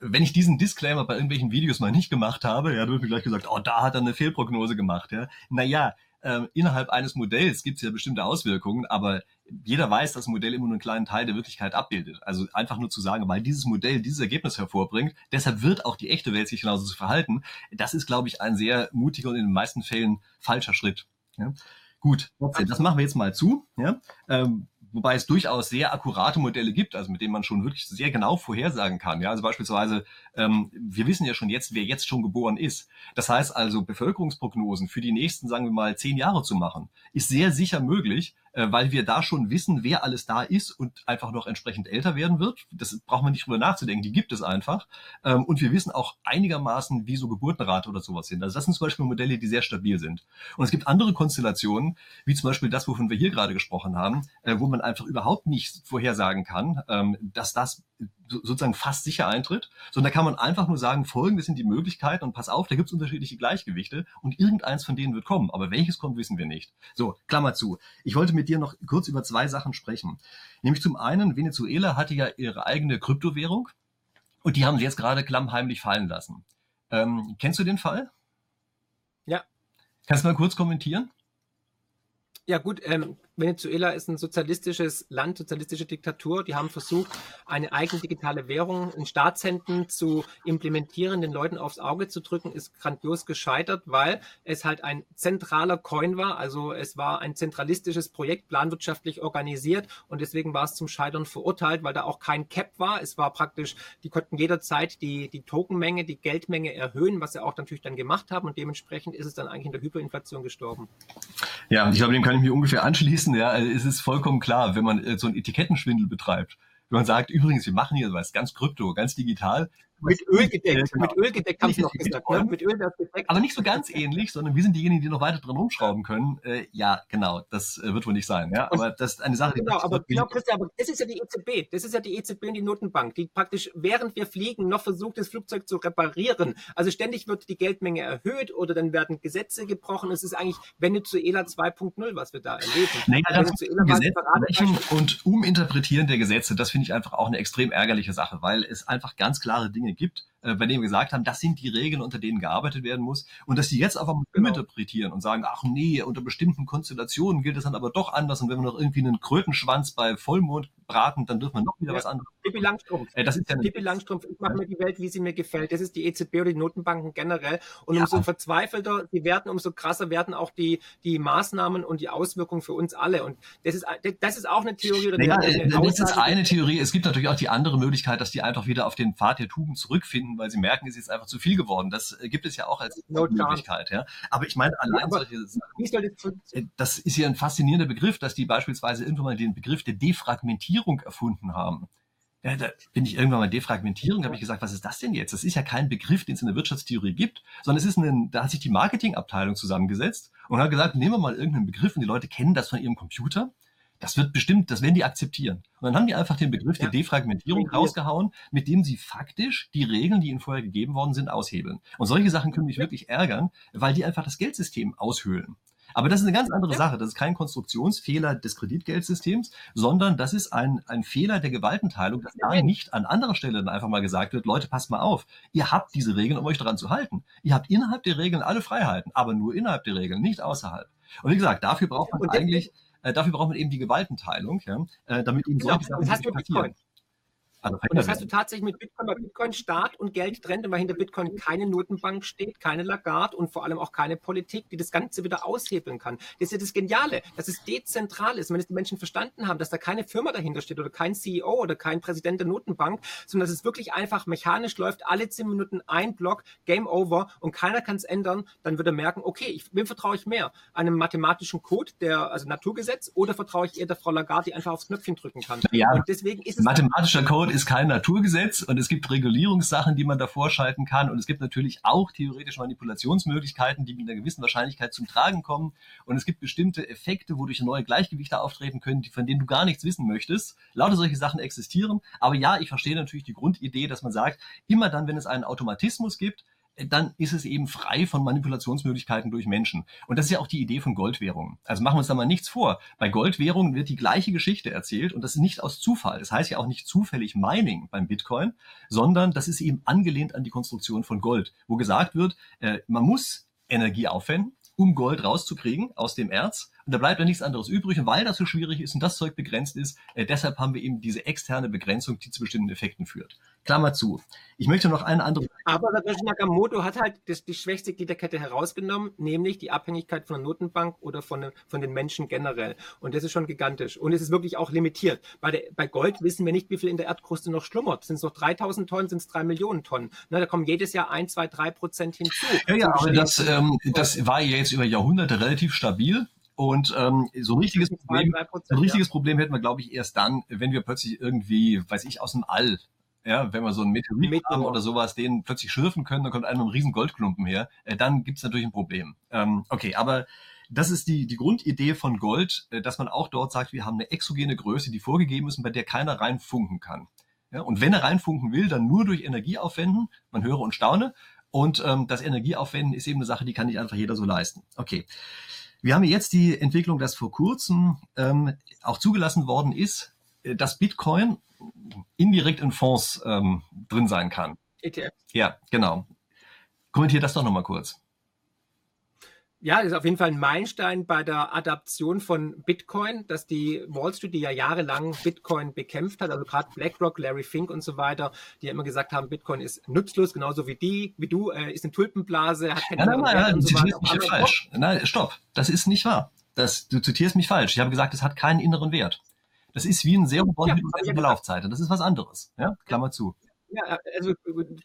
wenn ich diesen Disclaimer bei irgendwelchen Videos mal nicht gemacht habe, ja, dann wird mir gleich gesagt, oh, da hat er eine Fehlprognose gemacht. Ja. Naja, äh, innerhalb eines Modells gibt es ja bestimmte Auswirkungen, aber jeder weiß, dass ein Modell immer nur einen kleinen Teil der Wirklichkeit abbildet. Also einfach nur zu sagen, weil dieses Modell dieses Ergebnis hervorbringt, deshalb wird auch die echte Welt sich genauso zu verhalten, das ist, glaube ich, ein sehr mutiger und in den meisten Fällen falscher Schritt. Ja? Gut, das machen wir jetzt mal zu. Ja? Ähm, wobei es durchaus sehr akkurate Modelle gibt, also mit denen man schon wirklich sehr genau vorhersagen kann. Ja, also beispielsweise, ähm, wir wissen ja schon jetzt, wer jetzt schon geboren ist. Das heißt also, Bevölkerungsprognosen für die nächsten, sagen wir mal, zehn Jahre zu machen, ist sehr sicher möglich, äh, weil wir da schon wissen, wer alles da ist und einfach noch entsprechend älter werden wird. Das braucht man nicht drüber nachzudenken, die gibt es einfach. Ähm, und wir wissen auch einigermaßen, wie so Geburtenrate oder sowas sind. Also das sind zum Beispiel Modelle, die sehr stabil sind. Und es gibt andere Konstellationen, wie zum Beispiel das, wovon wir hier gerade gesprochen haben, äh, wo man einfach überhaupt nicht vorhersagen kann, ähm, dass das sozusagen fast sicher eintritt, sondern da kann man einfach nur sagen, folgendes sind die Möglichkeiten und pass auf, da gibt es unterschiedliche Gleichgewichte und irgendeins von denen wird kommen, aber welches kommt, wissen wir nicht. So, Klammer zu. Ich wollte mit dir noch kurz über zwei Sachen sprechen. Nämlich zum einen, Venezuela hatte ja ihre eigene Kryptowährung und die haben sie jetzt gerade klammheimlich fallen lassen. Ähm, kennst du den Fall?
Ja.
Kannst du mal kurz kommentieren?
Ja gut, ähm, Venezuela ist ein sozialistisches Land, sozialistische Diktatur. Die haben versucht, eine eigene digitale Währung in Staatshänden zu implementieren, den Leuten aufs Auge zu drücken, ist grandios gescheitert, weil es halt ein zentraler Coin war. Also es war ein zentralistisches Projekt, planwirtschaftlich organisiert und deswegen war es zum Scheitern verurteilt, weil da auch kein Cap war. Es war praktisch, die konnten jederzeit die, die Tokenmenge, die Geldmenge erhöhen, was sie auch natürlich dann gemacht haben und dementsprechend ist es dann eigentlich in der Hyperinflation gestorben.
Ja, ich glaube, dem kann ich mich ungefähr anschließen wissen, ja, es ist vollkommen klar, wenn man äh, so einen Etikettenschwindel betreibt, wenn man sagt, übrigens, wir machen hier was ganz krypto, ganz digital,
mit Öl gedeckt. Genau. Mit Öl gedeckt haben sie noch gesagt. Ne? Mit Öl
das gedeckt. Aber nicht so ganz ähnlich, sondern wir sind diejenigen, die noch weiter dran rumschrauben können. Äh, ja, genau. Das äh, wird wohl nicht sein. Ja, aber das ist eine Sache,
die genau, aber, genau, Christian, aber das ist ja die EZB. Das ist ja die EZB und die Notenbank, die praktisch während wir fliegen noch versucht, das Flugzeug zu reparieren. Also ständig wird die Geldmenge erhöht oder dann werden Gesetze gebrochen. Es ist eigentlich Venezuela 2.0, was wir da erleben.
Naja, Venezuela Gesetze und Uminterpretieren der Gesetze, das finde ich einfach auch eine extrem ärgerliche Sache, weil es einfach ganz klare Dinge gibt, äh, bei dem wir gesagt haben, das sind die Regeln, unter denen gearbeitet werden muss. Und dass die jetzt einfach mal genau. interpretieren und sagen, ach nee, unter bestimmten Konstellationen gilt es dann aber doch anders. Und wenn wir noch irgendwie einen Krötenschwanz bei Vollmond braten, dann dürfen wir noch wieder ja. was anderes.
Pippi Langstrumpf. Äh, das ist ja Pippi Langstrumpf, ich mache mir die Welt, wie sie mir gefällt. Das ist die EZB oder die Notenbanken generell. Und ja. umso verzweifelter sie werden, umso krasser werden auch die, die Maßnahmen und die Auswirkungen für uns alle. Und das ist, das ist auch eine Theorie. Oder
naja, eine das ist eine Theorie. Es gibt natürlich auch die andere Möglichkeit, dass die einfach wieder auf den Pfad der Tugend zurückfinden, weil sie merken, es ist einfach zu viel geworden. Das äh, gibt es ja auch als no Möglichkeit. Ja. Aber ich meine, allein ja, solche Sachen, äh, das ist ja ein faszinierender Begriff, dass die beispielsweise irgendwann mal den Begriff der Defragmentierung erfunden haben. Ja, da bin ich irgendwann mal Defragmentierung, da habe ich gesagt, was ist das denn jetzt? Das ist ja kein Begriff, den es in der Wirtschaftstheorie gibt, sondern es ist ein, da hat sich die Marketingabteilung zusammengesetzt und hat gesagt, nehmen wir mal irgendeinen Begriff und die Leute kennen das von ihrem Computer das wird bestimmt, das werden die akzeptieren. Und dann haben die einfach den Begriff ja. der Defragmentierung rausgehauen, mit dem sie faktisch die Regeln, die ihnen vorher gegeben worden sind, aushebeln. Und solche Sachen können mich wirklich ärgern, weil die einfach das Geldsystem aushöhlen. Aber das ist eine ganz andere. Sache. Das ist kein Konstruktionsfehler des Kreditgeldsystems, sondern das ist ein, ein Fehler der Gewaltenteilung, dass da nicht an anderer Stelle dann einfach mal gesagt wird, Leute, passt mal auf. Ihr habt diese Regeln, um euch daran zu halten. Ihr habt innerhalb der Regeln alle Freiheiten, aber nur innerhalb der Regeln, nicht außerhalb. Und wie gesagt, dafür braucht man eigentlich äh, dafür braucht man eben die Gewaltenteilung, ja, äh, damit eben
solche genau. Sachen nicht passieren. Also und das hast du tatsächlich mit Bitcoin, weil Bitcoin Staat und Geld trennt, weil hinter Bitcoin keine Notenbank steht, keine Lagarde und vor allem auch keine Politik, die das Ganze wieder aushebeln kann. Das ist ja das Geniale, dass es dezentral ist. Wenn es die Menschen verstanden haben, dass da keine Firma dahinter steht oder kein CEO oder kein Präsident der Notenbank, sondern dass es wirklich einfach mechanisch läuft, alle zehn Minuten ein Block, Game Over und keiner kann es ändern, dann würde er merken, okay, ich, wem vertraue ich mehr? Einem mathematischen Code, der, also Naturgesetz, oder vertraue ich eher der Frau Lagarde, die einfach aufs Knöpfchen drücken kann?
Ja, und deswegen ist es mathematischer Code ist kein Naturgesetz und es gibt Regulierungssachen, die man davor schalten kann. Und es gibt natürlich auch theoretisch Manipulationsmöglichkeiten, die mit einer gewissen Wahrscheinlichkeit zum Tragen kommen. Und es gibt bestimmte Effekte, wodurch neue Gleichgewichte auftreten können, von denen du gar nichts wissen möchtest. Lauter solche Sachen existieren, aber ja, ich verstehe natürlich die Grundidee, dass man sagt, immer dann, wenn es einen Automatismus gibt, dann ist es eben frei von Manipulationsmöglichkeiten durch Menschen. Und das ist ja auch die Idee von Goldwährungen. Also machen wir uns da mal nichts vor. Bei Goldwährungen wird die gleiche Geschichte erzählt und das ist nicht aus Zufall. Das heißt ja auch nicht zufällig Mining beim Bitcoin, sondern das ist eben angelehnt an die Konstruktion von Gold, wo gesagt wird, äh, man muss Energie aufwenden, um Gold rauszukriegen aus dem Erz. Und da bleibt ja nichts anderes übrig. Und weil das so schwierig ist und das Zeug begrenzt ist, äh, deshalb haben wir eben diese externe Begrenzung, die zu bestimmten Effekten führt. Klammer zu. Ich möchte noch eine andere.
Aber Satoshi Nakamoto hat halt das, die schwächste Gliederkette herausgenommen, nämlich die Abhängigkeit von der Notenbank oder von, von den Menschen generell. Und das ist schon gigantisch. Und es ist wirklich auch limitiert. Bei, der, bei Gold wissen wir nicht, wie viel in der Erdkruste noch schlummert. Sind es noch 3000 Tonnen, sind es 3 Millionen Tonnen? Na, da kommen jedes Jahr 1, 2, 3 Prozent hinzu.
Ja, ja, aber das, ähm, das war ja jetzt über Jahrhunderte relativ stabil. Und ähm, so ein richtiges Problem, so ein richtiges Problem hätten wir, glaube ich, erst dann, wenn wir plötzlich irgendwie, weiß ich, aus dem All, ja, wenn wir so einen Meteorit Meteor. haben oder sowas, den plötzlich schürfen können, dann kommt einer mit einem riesen Goldklumpen her, äh, dann gibt's natürlich ein Problem. Ähm, okay, aber das ist die, die Grundidee von Gold, äh, dass man auch dort sagt, wir haben eine exogene Größe, die vorgegeben ist und bei der keiner reinfunken kann. Ja, und wenn er reinfunken will, dann nur durch Energieaufwenden, man höre und staune. Und ähm, das Energieaufwenden ist eben eine Sache, die kann nicht einfach jeder so leisten. Okay. Wir haben jetzt die Entwicklung, dass vor kurzem ähm, auch zugelassen worden ist, äh, dass Bitcoin indirekt in Fonds ähm, drin sein kann. ETF. Ja, genau. Kommentiert das doch nochmal kurz.
Ja, das ist auf jeden Fall ein Meilenstein bei der Adaption von Bitcoin, dass die Wall Street, die ja jahrelang Bitcoin bekämpft hat, also gerade BlackRock, Larry Fink und so weiter, die ja immer gesagt haben, Bitcoin ist nutzlos, genauso wie die, wie du, äh, ist eine Tulpenblase, hat keine
Nein, nein, nein, du zitierst mich falsch. Nein, stopp, das ist nicht wahr. Das, du zitierst mich falsch. Ich habe gesagt, es hat keinen inneren Wert. Das ist wie ein Serum ja, mit Laufzeit. Das ist was anderes. Ja, Klammer zu.
Ja, also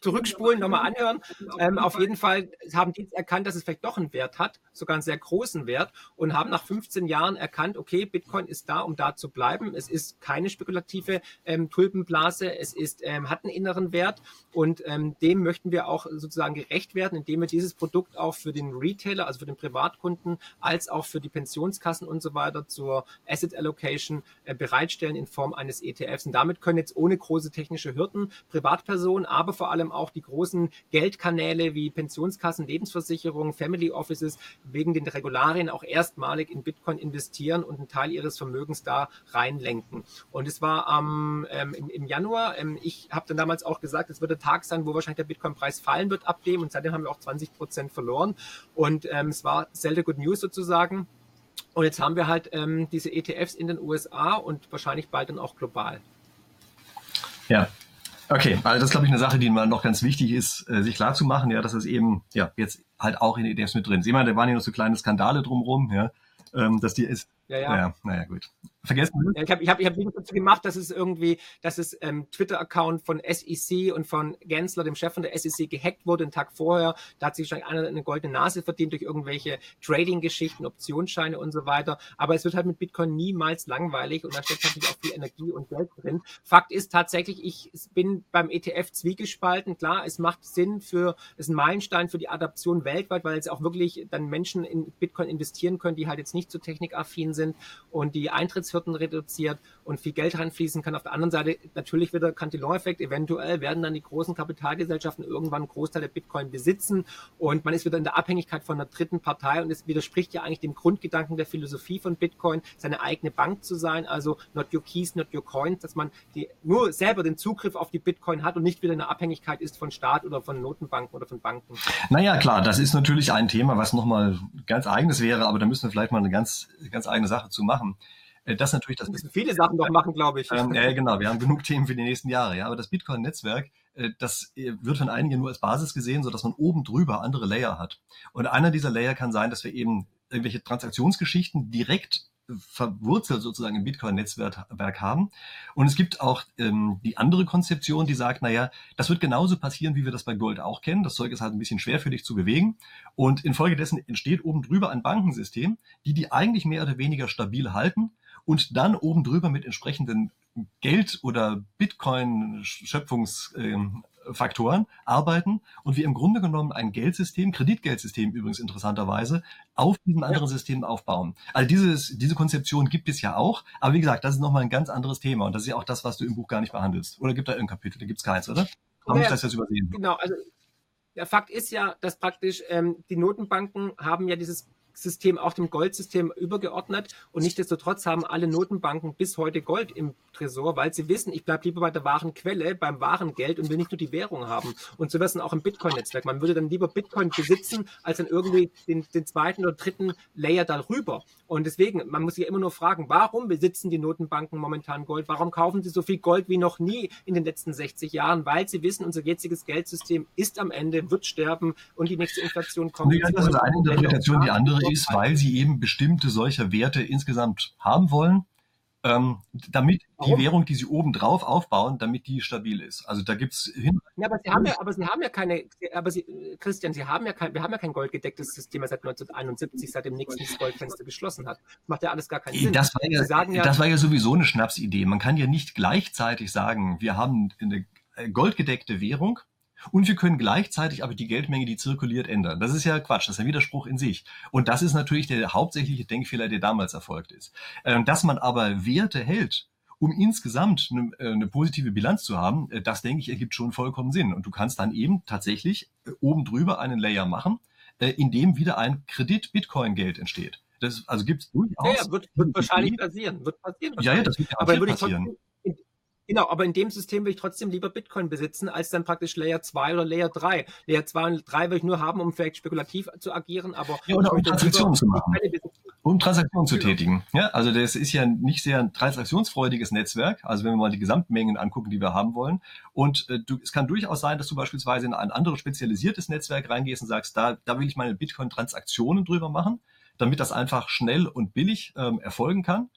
zurückspulen, nochmal anhören. Ähm, auf jeden Fall haben die erkannt, dass es vielleicht doch einen Wert hat, sogar einen sehr großen Wert und haben nach 15 Jahren erkannt, okay, Bitcoin ist da, um da zu bleiben. Es ist keine spekulative ähm, Tulpenblase, es ist, ähm, hat einen inneren Wert und ähm, dem möchten wir auch sozusagen gerecht werden, indem wir dieses Produkt auch für den Retailer, also für den Privatkunden, als auch für die Pensionskassen und so weiter zur Asset Allocation äh, bereitstellen in Form eines ETFs. Und damit können jetzt ohne große technische Hürden Privat Privatpersonen, aber vor allem auch die großen Geldkanäle wie Pensionskassen, Lebensversicherungen, Family Offices wegen den Regularien auch erstmalig in Bitcoin investieren und einen Teil ihres Vermögens da reinlenken. Und es war ähm, im, im, Januar, ähm, ich habe dann damals auch gesagt, es wird der Tag sein, wo wahrscheinlich der Bitcoin-Preis fallen wird ab dem und seitdem haben wir auch 20 Prozent verloren. Und ähm, es war selten Good News sozusagen. Und jetzt haben wir halt ähm, diese ETFs in den USA und wahrscheinlich bald dann auch global.
Ja, okay. Also das ist, glaube ich, eine Sache, die mal noch ganz wichtig ist, äh, sich klar zu machen, ja, dass es eben ja jetzt halt auch in ETFs mit drin ist. Meine, da waren ja noch so kleine Skandale drumherum, ja, ähm, dass die ist.
Ja, ja. Naja,
naja, gut vergessen.
Ich habe ich hab, ich hab dazu gemacht, dass es irgendwie, dass es ähm, Twitter-Account von SEC und von Gensler, dem Chef von der SEC, gehackt wurde den Tag vorher. Da hat sich wahrscheinlich einer eine goldene Nase verdient durch irgendwelche Trading-Geschichten, Optionsscheine und so weiter. Aber es wird halt mit Bitcoin niemals langweilig und da steckt natürlich auch viel Energie und Geld drin. Fakt ist tatsächlich, ich bin beim ETF zwiegespalten. Klar, es macht Sinn für, es ist ein Meilenstein für die Adaption weltweit, weil es auch wirklich dann Menschen in Bitcoin investieren können, die halt jetzt nicht so technikaffin sind und die Eintritts Eintrittsfürden reduziert und viel Geld reinfließen kann. Auf der anderen Seite natürlich wieder Cantillon-Effekt. Eventuell werden dann die großen Kapitalgesellschaften irgendwann einen Großteil der Bitcoin besitzen und man ist wieder in der Abhängigkeit von einer dritten Partei und es widerspricht ja eigentlich dem Grundgedanken der Philosophie von Bitcoin, seine eigene Bank zu sein, also not your keys, not your coins, dass man die, nur selber den Zugriff auf die Bitcoin hat und nicht wieder in der Abhängigkeit ist von Staat oder von Notenbanken oder von Banken.
Naja, klar, das ist natürlich ein Thema, was nochmal ganz eigenes wäre, aber da müssen wir vielleicht mal eine ganz, ganz eigene Sache zu machen. Äh, das natürlich das. Wir
müssen viele Sachen noch machen, glaube ich.
Ähm, ja, genau. Wir haben genug Themen für die nächsten Jahre. Ja, aber das Bitcoin-Netzwerk, äh, das äh, wird von einigen nur als Basis gesehen, so dass man oben drüber andere Layer hat. Und einer dieser Layer kann sein, dass wir eben irgendwelche Transaktionsgeschichten direkt verwurzelt sozusagen im Bitcoin-Netzwerk haben. Und es gibt auch ähm, die andere Konzeption, die sagt, naja, das wird genauso passieren, wie wir das bei Gold auch kennen. Das Zeug ist halt ein bisschen schwer für dich zu bewegen. Und infolgedessen entsteht oben drüber ein Bankensystem, die die eigentlich mehr oder weniger stabil halten und dann oben drüber mit entsprechenden Geld- oder Bitcoin-Schöpfungsfaktoren arbeiten und wir im Grunde genommen ein Geldsystem, Kreditgeldsystem übrigens interessanterweise, auf diesen anderen ja. Systemen aufbauen. Also dieses, diese Konzeption gibt es ja auch, aber wie gesagt, das ist nochmal ein ganz anderes Thema und das ist ja auch das, was du im Buch gar nicht behandelst. Oder gibt da irgendein Kapitel? Da gibt es keins, oder?
Habe ja, ich das jetzt übersehen? Genau, also der Fakt ist ja, dass praktisch ähm, die Notenbanken haben ja dieses System auch dem Goldsystem übergeordnet und nichtsdestotrotz haben alle Notenbanken bis heute Gold im Tresor, weil sie wissen, ich bleibe lieber bei der wahren Quelle, beim wahren Geld und will nicht nur die Währung haben. Und so wäre es auch im Bitcoin-Netzwerk. Man würde dann lieber Bitcoin besitzen, als dann irgendwie den, den zweiten oder dritten Layer darüber. Und deswegen, man muss sich ja immer nur fragen, warum besitzen die Notenbanken momentan Gold? Warum kaufen sie so viel Gold wie noch nie in den letzten 60 Jahren? Weil sie wissen, unser jetziges Geldsystem ist am Ende, wird sterben und die nächste Inflation kommt.
Das ist eine Interpretation. Die andere ist, weil sie eben bestimmte solcher Werte insgesamt haben wollen ähm, damit Warum? die Währung, die sie oben drauf aufbauen, damit die stabil ist. Also da gibt's hin.
Ja, aber sie haben ja, aber sie haben ja keine, aber sie, Christian, sie haben ja kein, wir haben ja kein goldgedecktes System seit 1971, seit dem nächsten Goldfenster geschlossen hat. Das macht ja alles gar keinen Sinn.
Das war ja, ja, das war ja sowieso eine Schnapsidee. Man kann ja nicht gleichzeitig sagen, wir haben eine goldgedeckte Währung und wir können gleichzeitig aber die Geldmenge, die zirkuliert, ändern. Das ist ja Quatsch, das ist ein Widerspruch in sich. Und das ist natürlich der hauptsächliche Denkfehler, der damals erfolgt ist. Ähm, dass man aber Werte hält, um insgesamt eine, äh, eine positive Bilanz zu haben, äh, das denke ich, ergibt schon vollkommen Sinn. Und du kannst dann eben tatsächlich äh, oben drüber einen Layer machen, in dem wieder ein Kredit-Bitcoin-Geld entsteht. Das, also gibt es durchaus.
Ja, ja wird, wird wahrscheinlich passieren. Wird passieren.
Ja, ja, das wird
aber würde passieren. Genau, aber in dem System will ich trotzdem lieber Bitcoin besitzen, als dann praktisch Layer 2 oder Layer 3. Layer 2 und 3 will ich nur haben, um vielleicht spekulativ zu agieren, aber
ja, oder um Transaktionen zu machen. Um Transaktionen zu genau. tätigen. Ja, also das ist ja nicht sehr ein transaktionsfreudiges Netzwerk. Also wenn wir mal die Gesamtmengen angucken, die wir haben wollen. Und äh, du, es kann durchaus sein, dass du beispielsweise in ein anderes spezialisiertes Netzwerk reingehst und sagst, da, da will ich meine Bitcoin-Transaktionen drüber machen, damit das einfach schnell und billig ähm, erfolgen kann.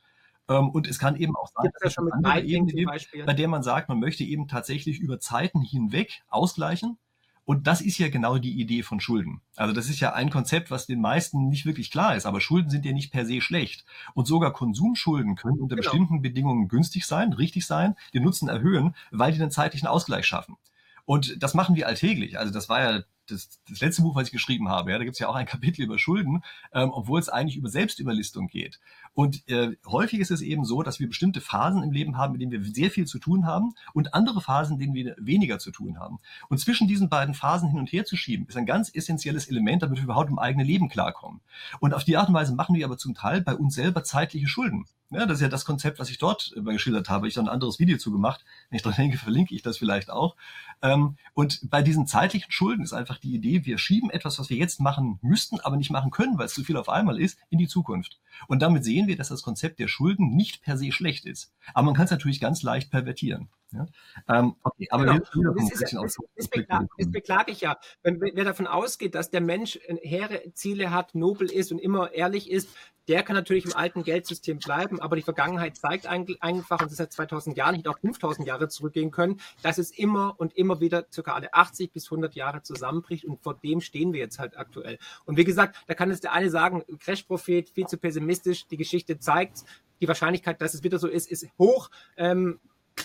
Ähm, und es kann eben auch sein, dass es eine andere Ebene gibt, bei der man sagt, man möchte eben tatsächlich über Zeiten hinweg ausgleichen. Und das ist ja genau die Idee von Schulden. Also das ist ja ein Konzept, was den meisten nicht wirklich klar ist. Aber Schulden sind ja nicht per se schlecht. Und sogar Konsumschulden können unter genau. bestimmten Bedingungen günstig sein, richtig sein, den Nutzen erhöhen, weil die einen zeitlichen Ausgleich schaffen. Und das machen wir alltäglich. Also das war ja das, das letzte Buch, was ich geschrieben habe, ja, da gibt es ja auch ein Kapitel über Schulden, ähm, obwohl es eigentlich über Selbstüberlistung geht. Und äh, häufig ist es eben so, dass wir bestimmte Phasen im Leben haben, in denen wir sehr viel zu tun haben und andere Phasen, denen wir weniger zu tun haben. Und zwischen diesen beiden Phasen hin und her zu schieben, ist ein ganz essentielles Element, damit wir überhaupt im eigenen Leben klarkommen. Und auf die Art und Weise machen wir aber zum Teil bei uns selber zeitliche Schulden. Ja, das ist ja das Konzept, was ich dort geschildert habe. Ich habe ein anderes Video zu gemacht. Wenn ich dran denke, verlinke ich das vielleicht auch. Ähm, und bei diesen zeitlichen Schulden ist einfach die Idee, wir schieben etwas, was wir jetzt machen müssten, aber nicht machen können, weil es zu viel auf einmal ist, in die Zukunft. Und damit sehen wir, dass das Konzept der Schulden nicht per se schlecht ist. Aber man kann es natürlich ganz leicht pervertieren. Ja? Ähm, okay, aber genau. wir,
das, ist, das, das, beklage, das beklage ich ja. Wenn, wer davon ausgeht, dass der Mensch hehre Ziele hat, nobel ist und immer ehrlich ist, der kann natürlich im alten Geldsystem bleiben, aber die Vergangenheit zeigt einfach, und das seit 2000 Jahren, nicht auch 5000 Jahre zurückgehen können, dass es immer und immer wieder circa alle 80 bis 100 Jahre zusammenbricht und vor dem stehen wir jetzt halt aktuell. Und wie gesagt, da kann jetzt der eine sagen, Crash-Prophet, viel zu pessimistisch, die Geschichte zeigt, die Wahrscheinlichkeit, dass es wieder so ist, ist hoch. Ähm,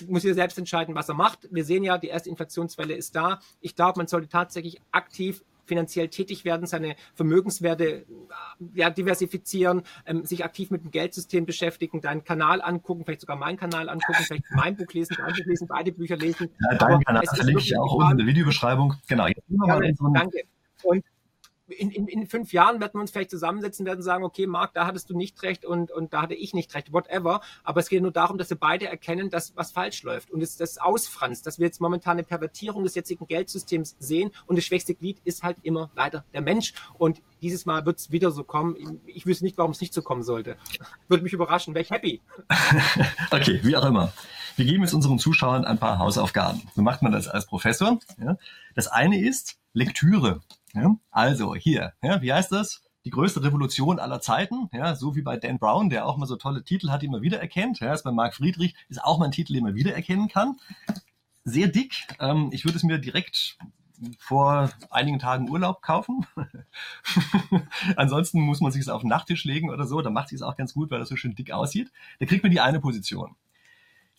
muss jeder selbst entscheiden, was er macht. Wir sehen ja, die erste Inflationswelle ist da. Ich glaube, man sollte tatsächlich aktiv finanziell tätig werden, seine Vermögenswerte ja, diversifizieren, ähm, sich aktiv mit dem Geldsystem beschäftigen, deinen Kanal angucken, vielleicht sogar meinen Kanal angucken, vielleicht mein Buch lesen, dein Buch lesen, beide Bücher lesen.
Ja, deinen Kanal verlinke ich auch unten in der Videobeschreibung. Genau. Jetzt
ja, danke. Und in, in, in fünf Jahren werden wir uns vielleicht zusammensetzen werden sagen, okay, Marc, da hattest du nicht recht und, und da hatte ich nicht recht, whatever. Aber es geht nur darum, dass wir beide erkennen, dass was falsch läuft und es das ausfranst, dass wir jetzt momentan eine Pervertierung des jetzigen Geldsystems sehen und das schwächste Glied ist halt immer leider der Mensch. Und dieses Mal wird es wieder so kommen. Ich wüsste nicht, warum es nicht so kommen sollte. Würde mich überraschen, wäre ich happy.
okay, wie auch immer. Wir geben jetzt unseren Zuschauern ein paar Hausaufgaben. So macht man das als Professor. Ja. Das eine ist Lektüre. Ja? Also hier, ja, wie heißt das? Die größte Revolution aller Zeiten, ja, so wie bei Dan Brown, der auch mal so tolle Titel hat, die man wiedererkennt. Ja, ist bei Marc Friedrich, ist auch mal ein Titel, den man wiedererkennen kann. Sehr dick. Ähm, ich würde es mir direkt vor einigen Tagen Urlaub kaufen. Ansonsten muss man sich es auf den Nachttisch legen oder so. Da macht sich es auch ganz gut, weil das so schön dick aussieht. Da kriegt man die eine Position.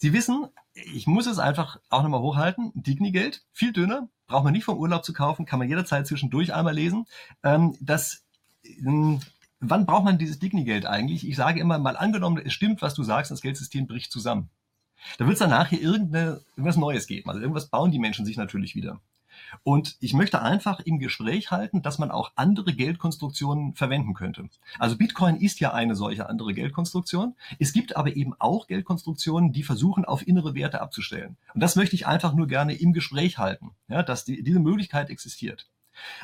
Sie wissen, ich muss es einfach auch nochmal hochhalten. Digni-Geld, viel dünner, braucht man nicht vom Urlaub zu kaufen, kann man jederzeit zwischendurch einmal lesen. Ähm, das, ähm, wann braucht man dieses Digni-Geld eigentlich? Ich sage immer, mal angenommen, es stimmt, was du sagst, das Geldsystem bricht zusammen. Da wird es danach hier irgendeine, irgendwas Neues geben. Also irgendwas bauen die Menschen sich natürlich wieder. Und ich möchte einfach im Gespräch halten, dass man auch andere Geldkonstruktionen verwenden könnte. Also Bitcoin ist ja eine solche andere Geldkonstruktion. Es gibt aber eben auch Geldkonstruktionen, die versuchen, auf innere Werte abzustellen. Und das möchte ich einfach nur gerne im Gespräch halten, ja, dass die, diese Möglichkeit existiert.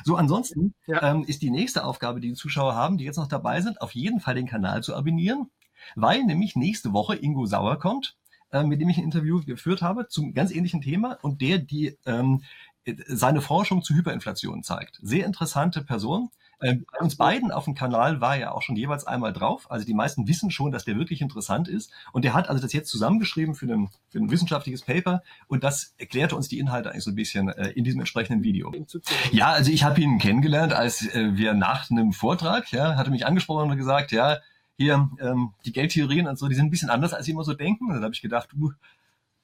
So, ansonsten ja. ähm, ist die nächste Aufgabe, die die Zuschauer haben, die jetzt noch dabei sind, auf jeden Fall den Kanal zu abonnieren, weil nämlich nächste Woche Ingo Sauer kommt, äh, mit dem ich ein Interview geführt habe zum ganz ähnlichen Thema und der die ähm, seine Forschung zu Hyperinflation zeigt. Sehr interessante Person. Äh, bei uns beiden auf dem Kanal war er auch schon jeweils einmal drauf. Also die meisten wissen schon, dass der wirklich interessant ist. Und der hat also das jetzt zusammengeschrieben für ein, für ein wissenschaftliches Paper. Und das erklärte uns die Inhalte eigentlich so ein bisschen äh, in diesem entsprechenden Video. Ja, also ich habe ihn kennengelernt, als äh, wir nach einem Vortrag, ja, hatte mich angesprochen und gesagt, ja, hier, ähm, die Geldtheorien und so, die sind ein bisschen anders, als sie immer so denken. Und dann habe ich gedacht, uh,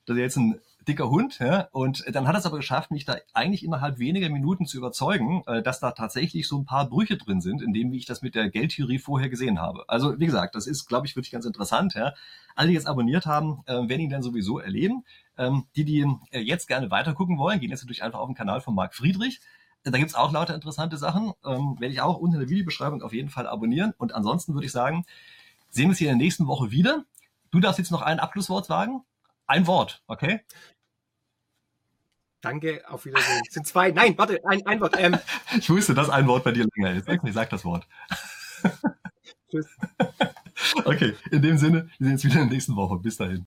das ist jetzt ein dicker Hund, ja, und dann hat es aber geschafft, mich da eigentlich innerhalb weniger Minuten zu überzeugen, äh, dass da tatsächlich so ein paar Brüche drin sind, in dem, wie ich das mit der Geldtheorie vorher gesehen habe. Also, wie gesagt, das ist, glaube ich, wirklich ganz interessant, ja. Alle, die jetzt abonniert haben, äh, werden ihn dann sowieso erleben. Ähm, die, die äh, jetzt gerne weitergucken wollen, gehen jetzt natürlich einfach auf den Kanal von Marc Friedrich. Da gibt's auch lauter interessante Sachen. Ähm, werde ich auch unter der Videobeschreibung auf jeden Fall abonnieren. Und ansonsten würde ich sagen, sehen wir uns hier in der nächsten Woche wieder. Du darfst jetzt noch ein Abschlusswort sagen. Ein Wort, okay?
Danke, auf Wiedersehen. Es sind zwei. Nein, warte, ein, ein Wort. Ähm,
ich wusste, dass ein Wort bei dir länger ist. Okay, sag das Wort. Tschüss. Okay, in dem Sinne, wir sehen uns wieder in der nächsten Woche. Bis dahin.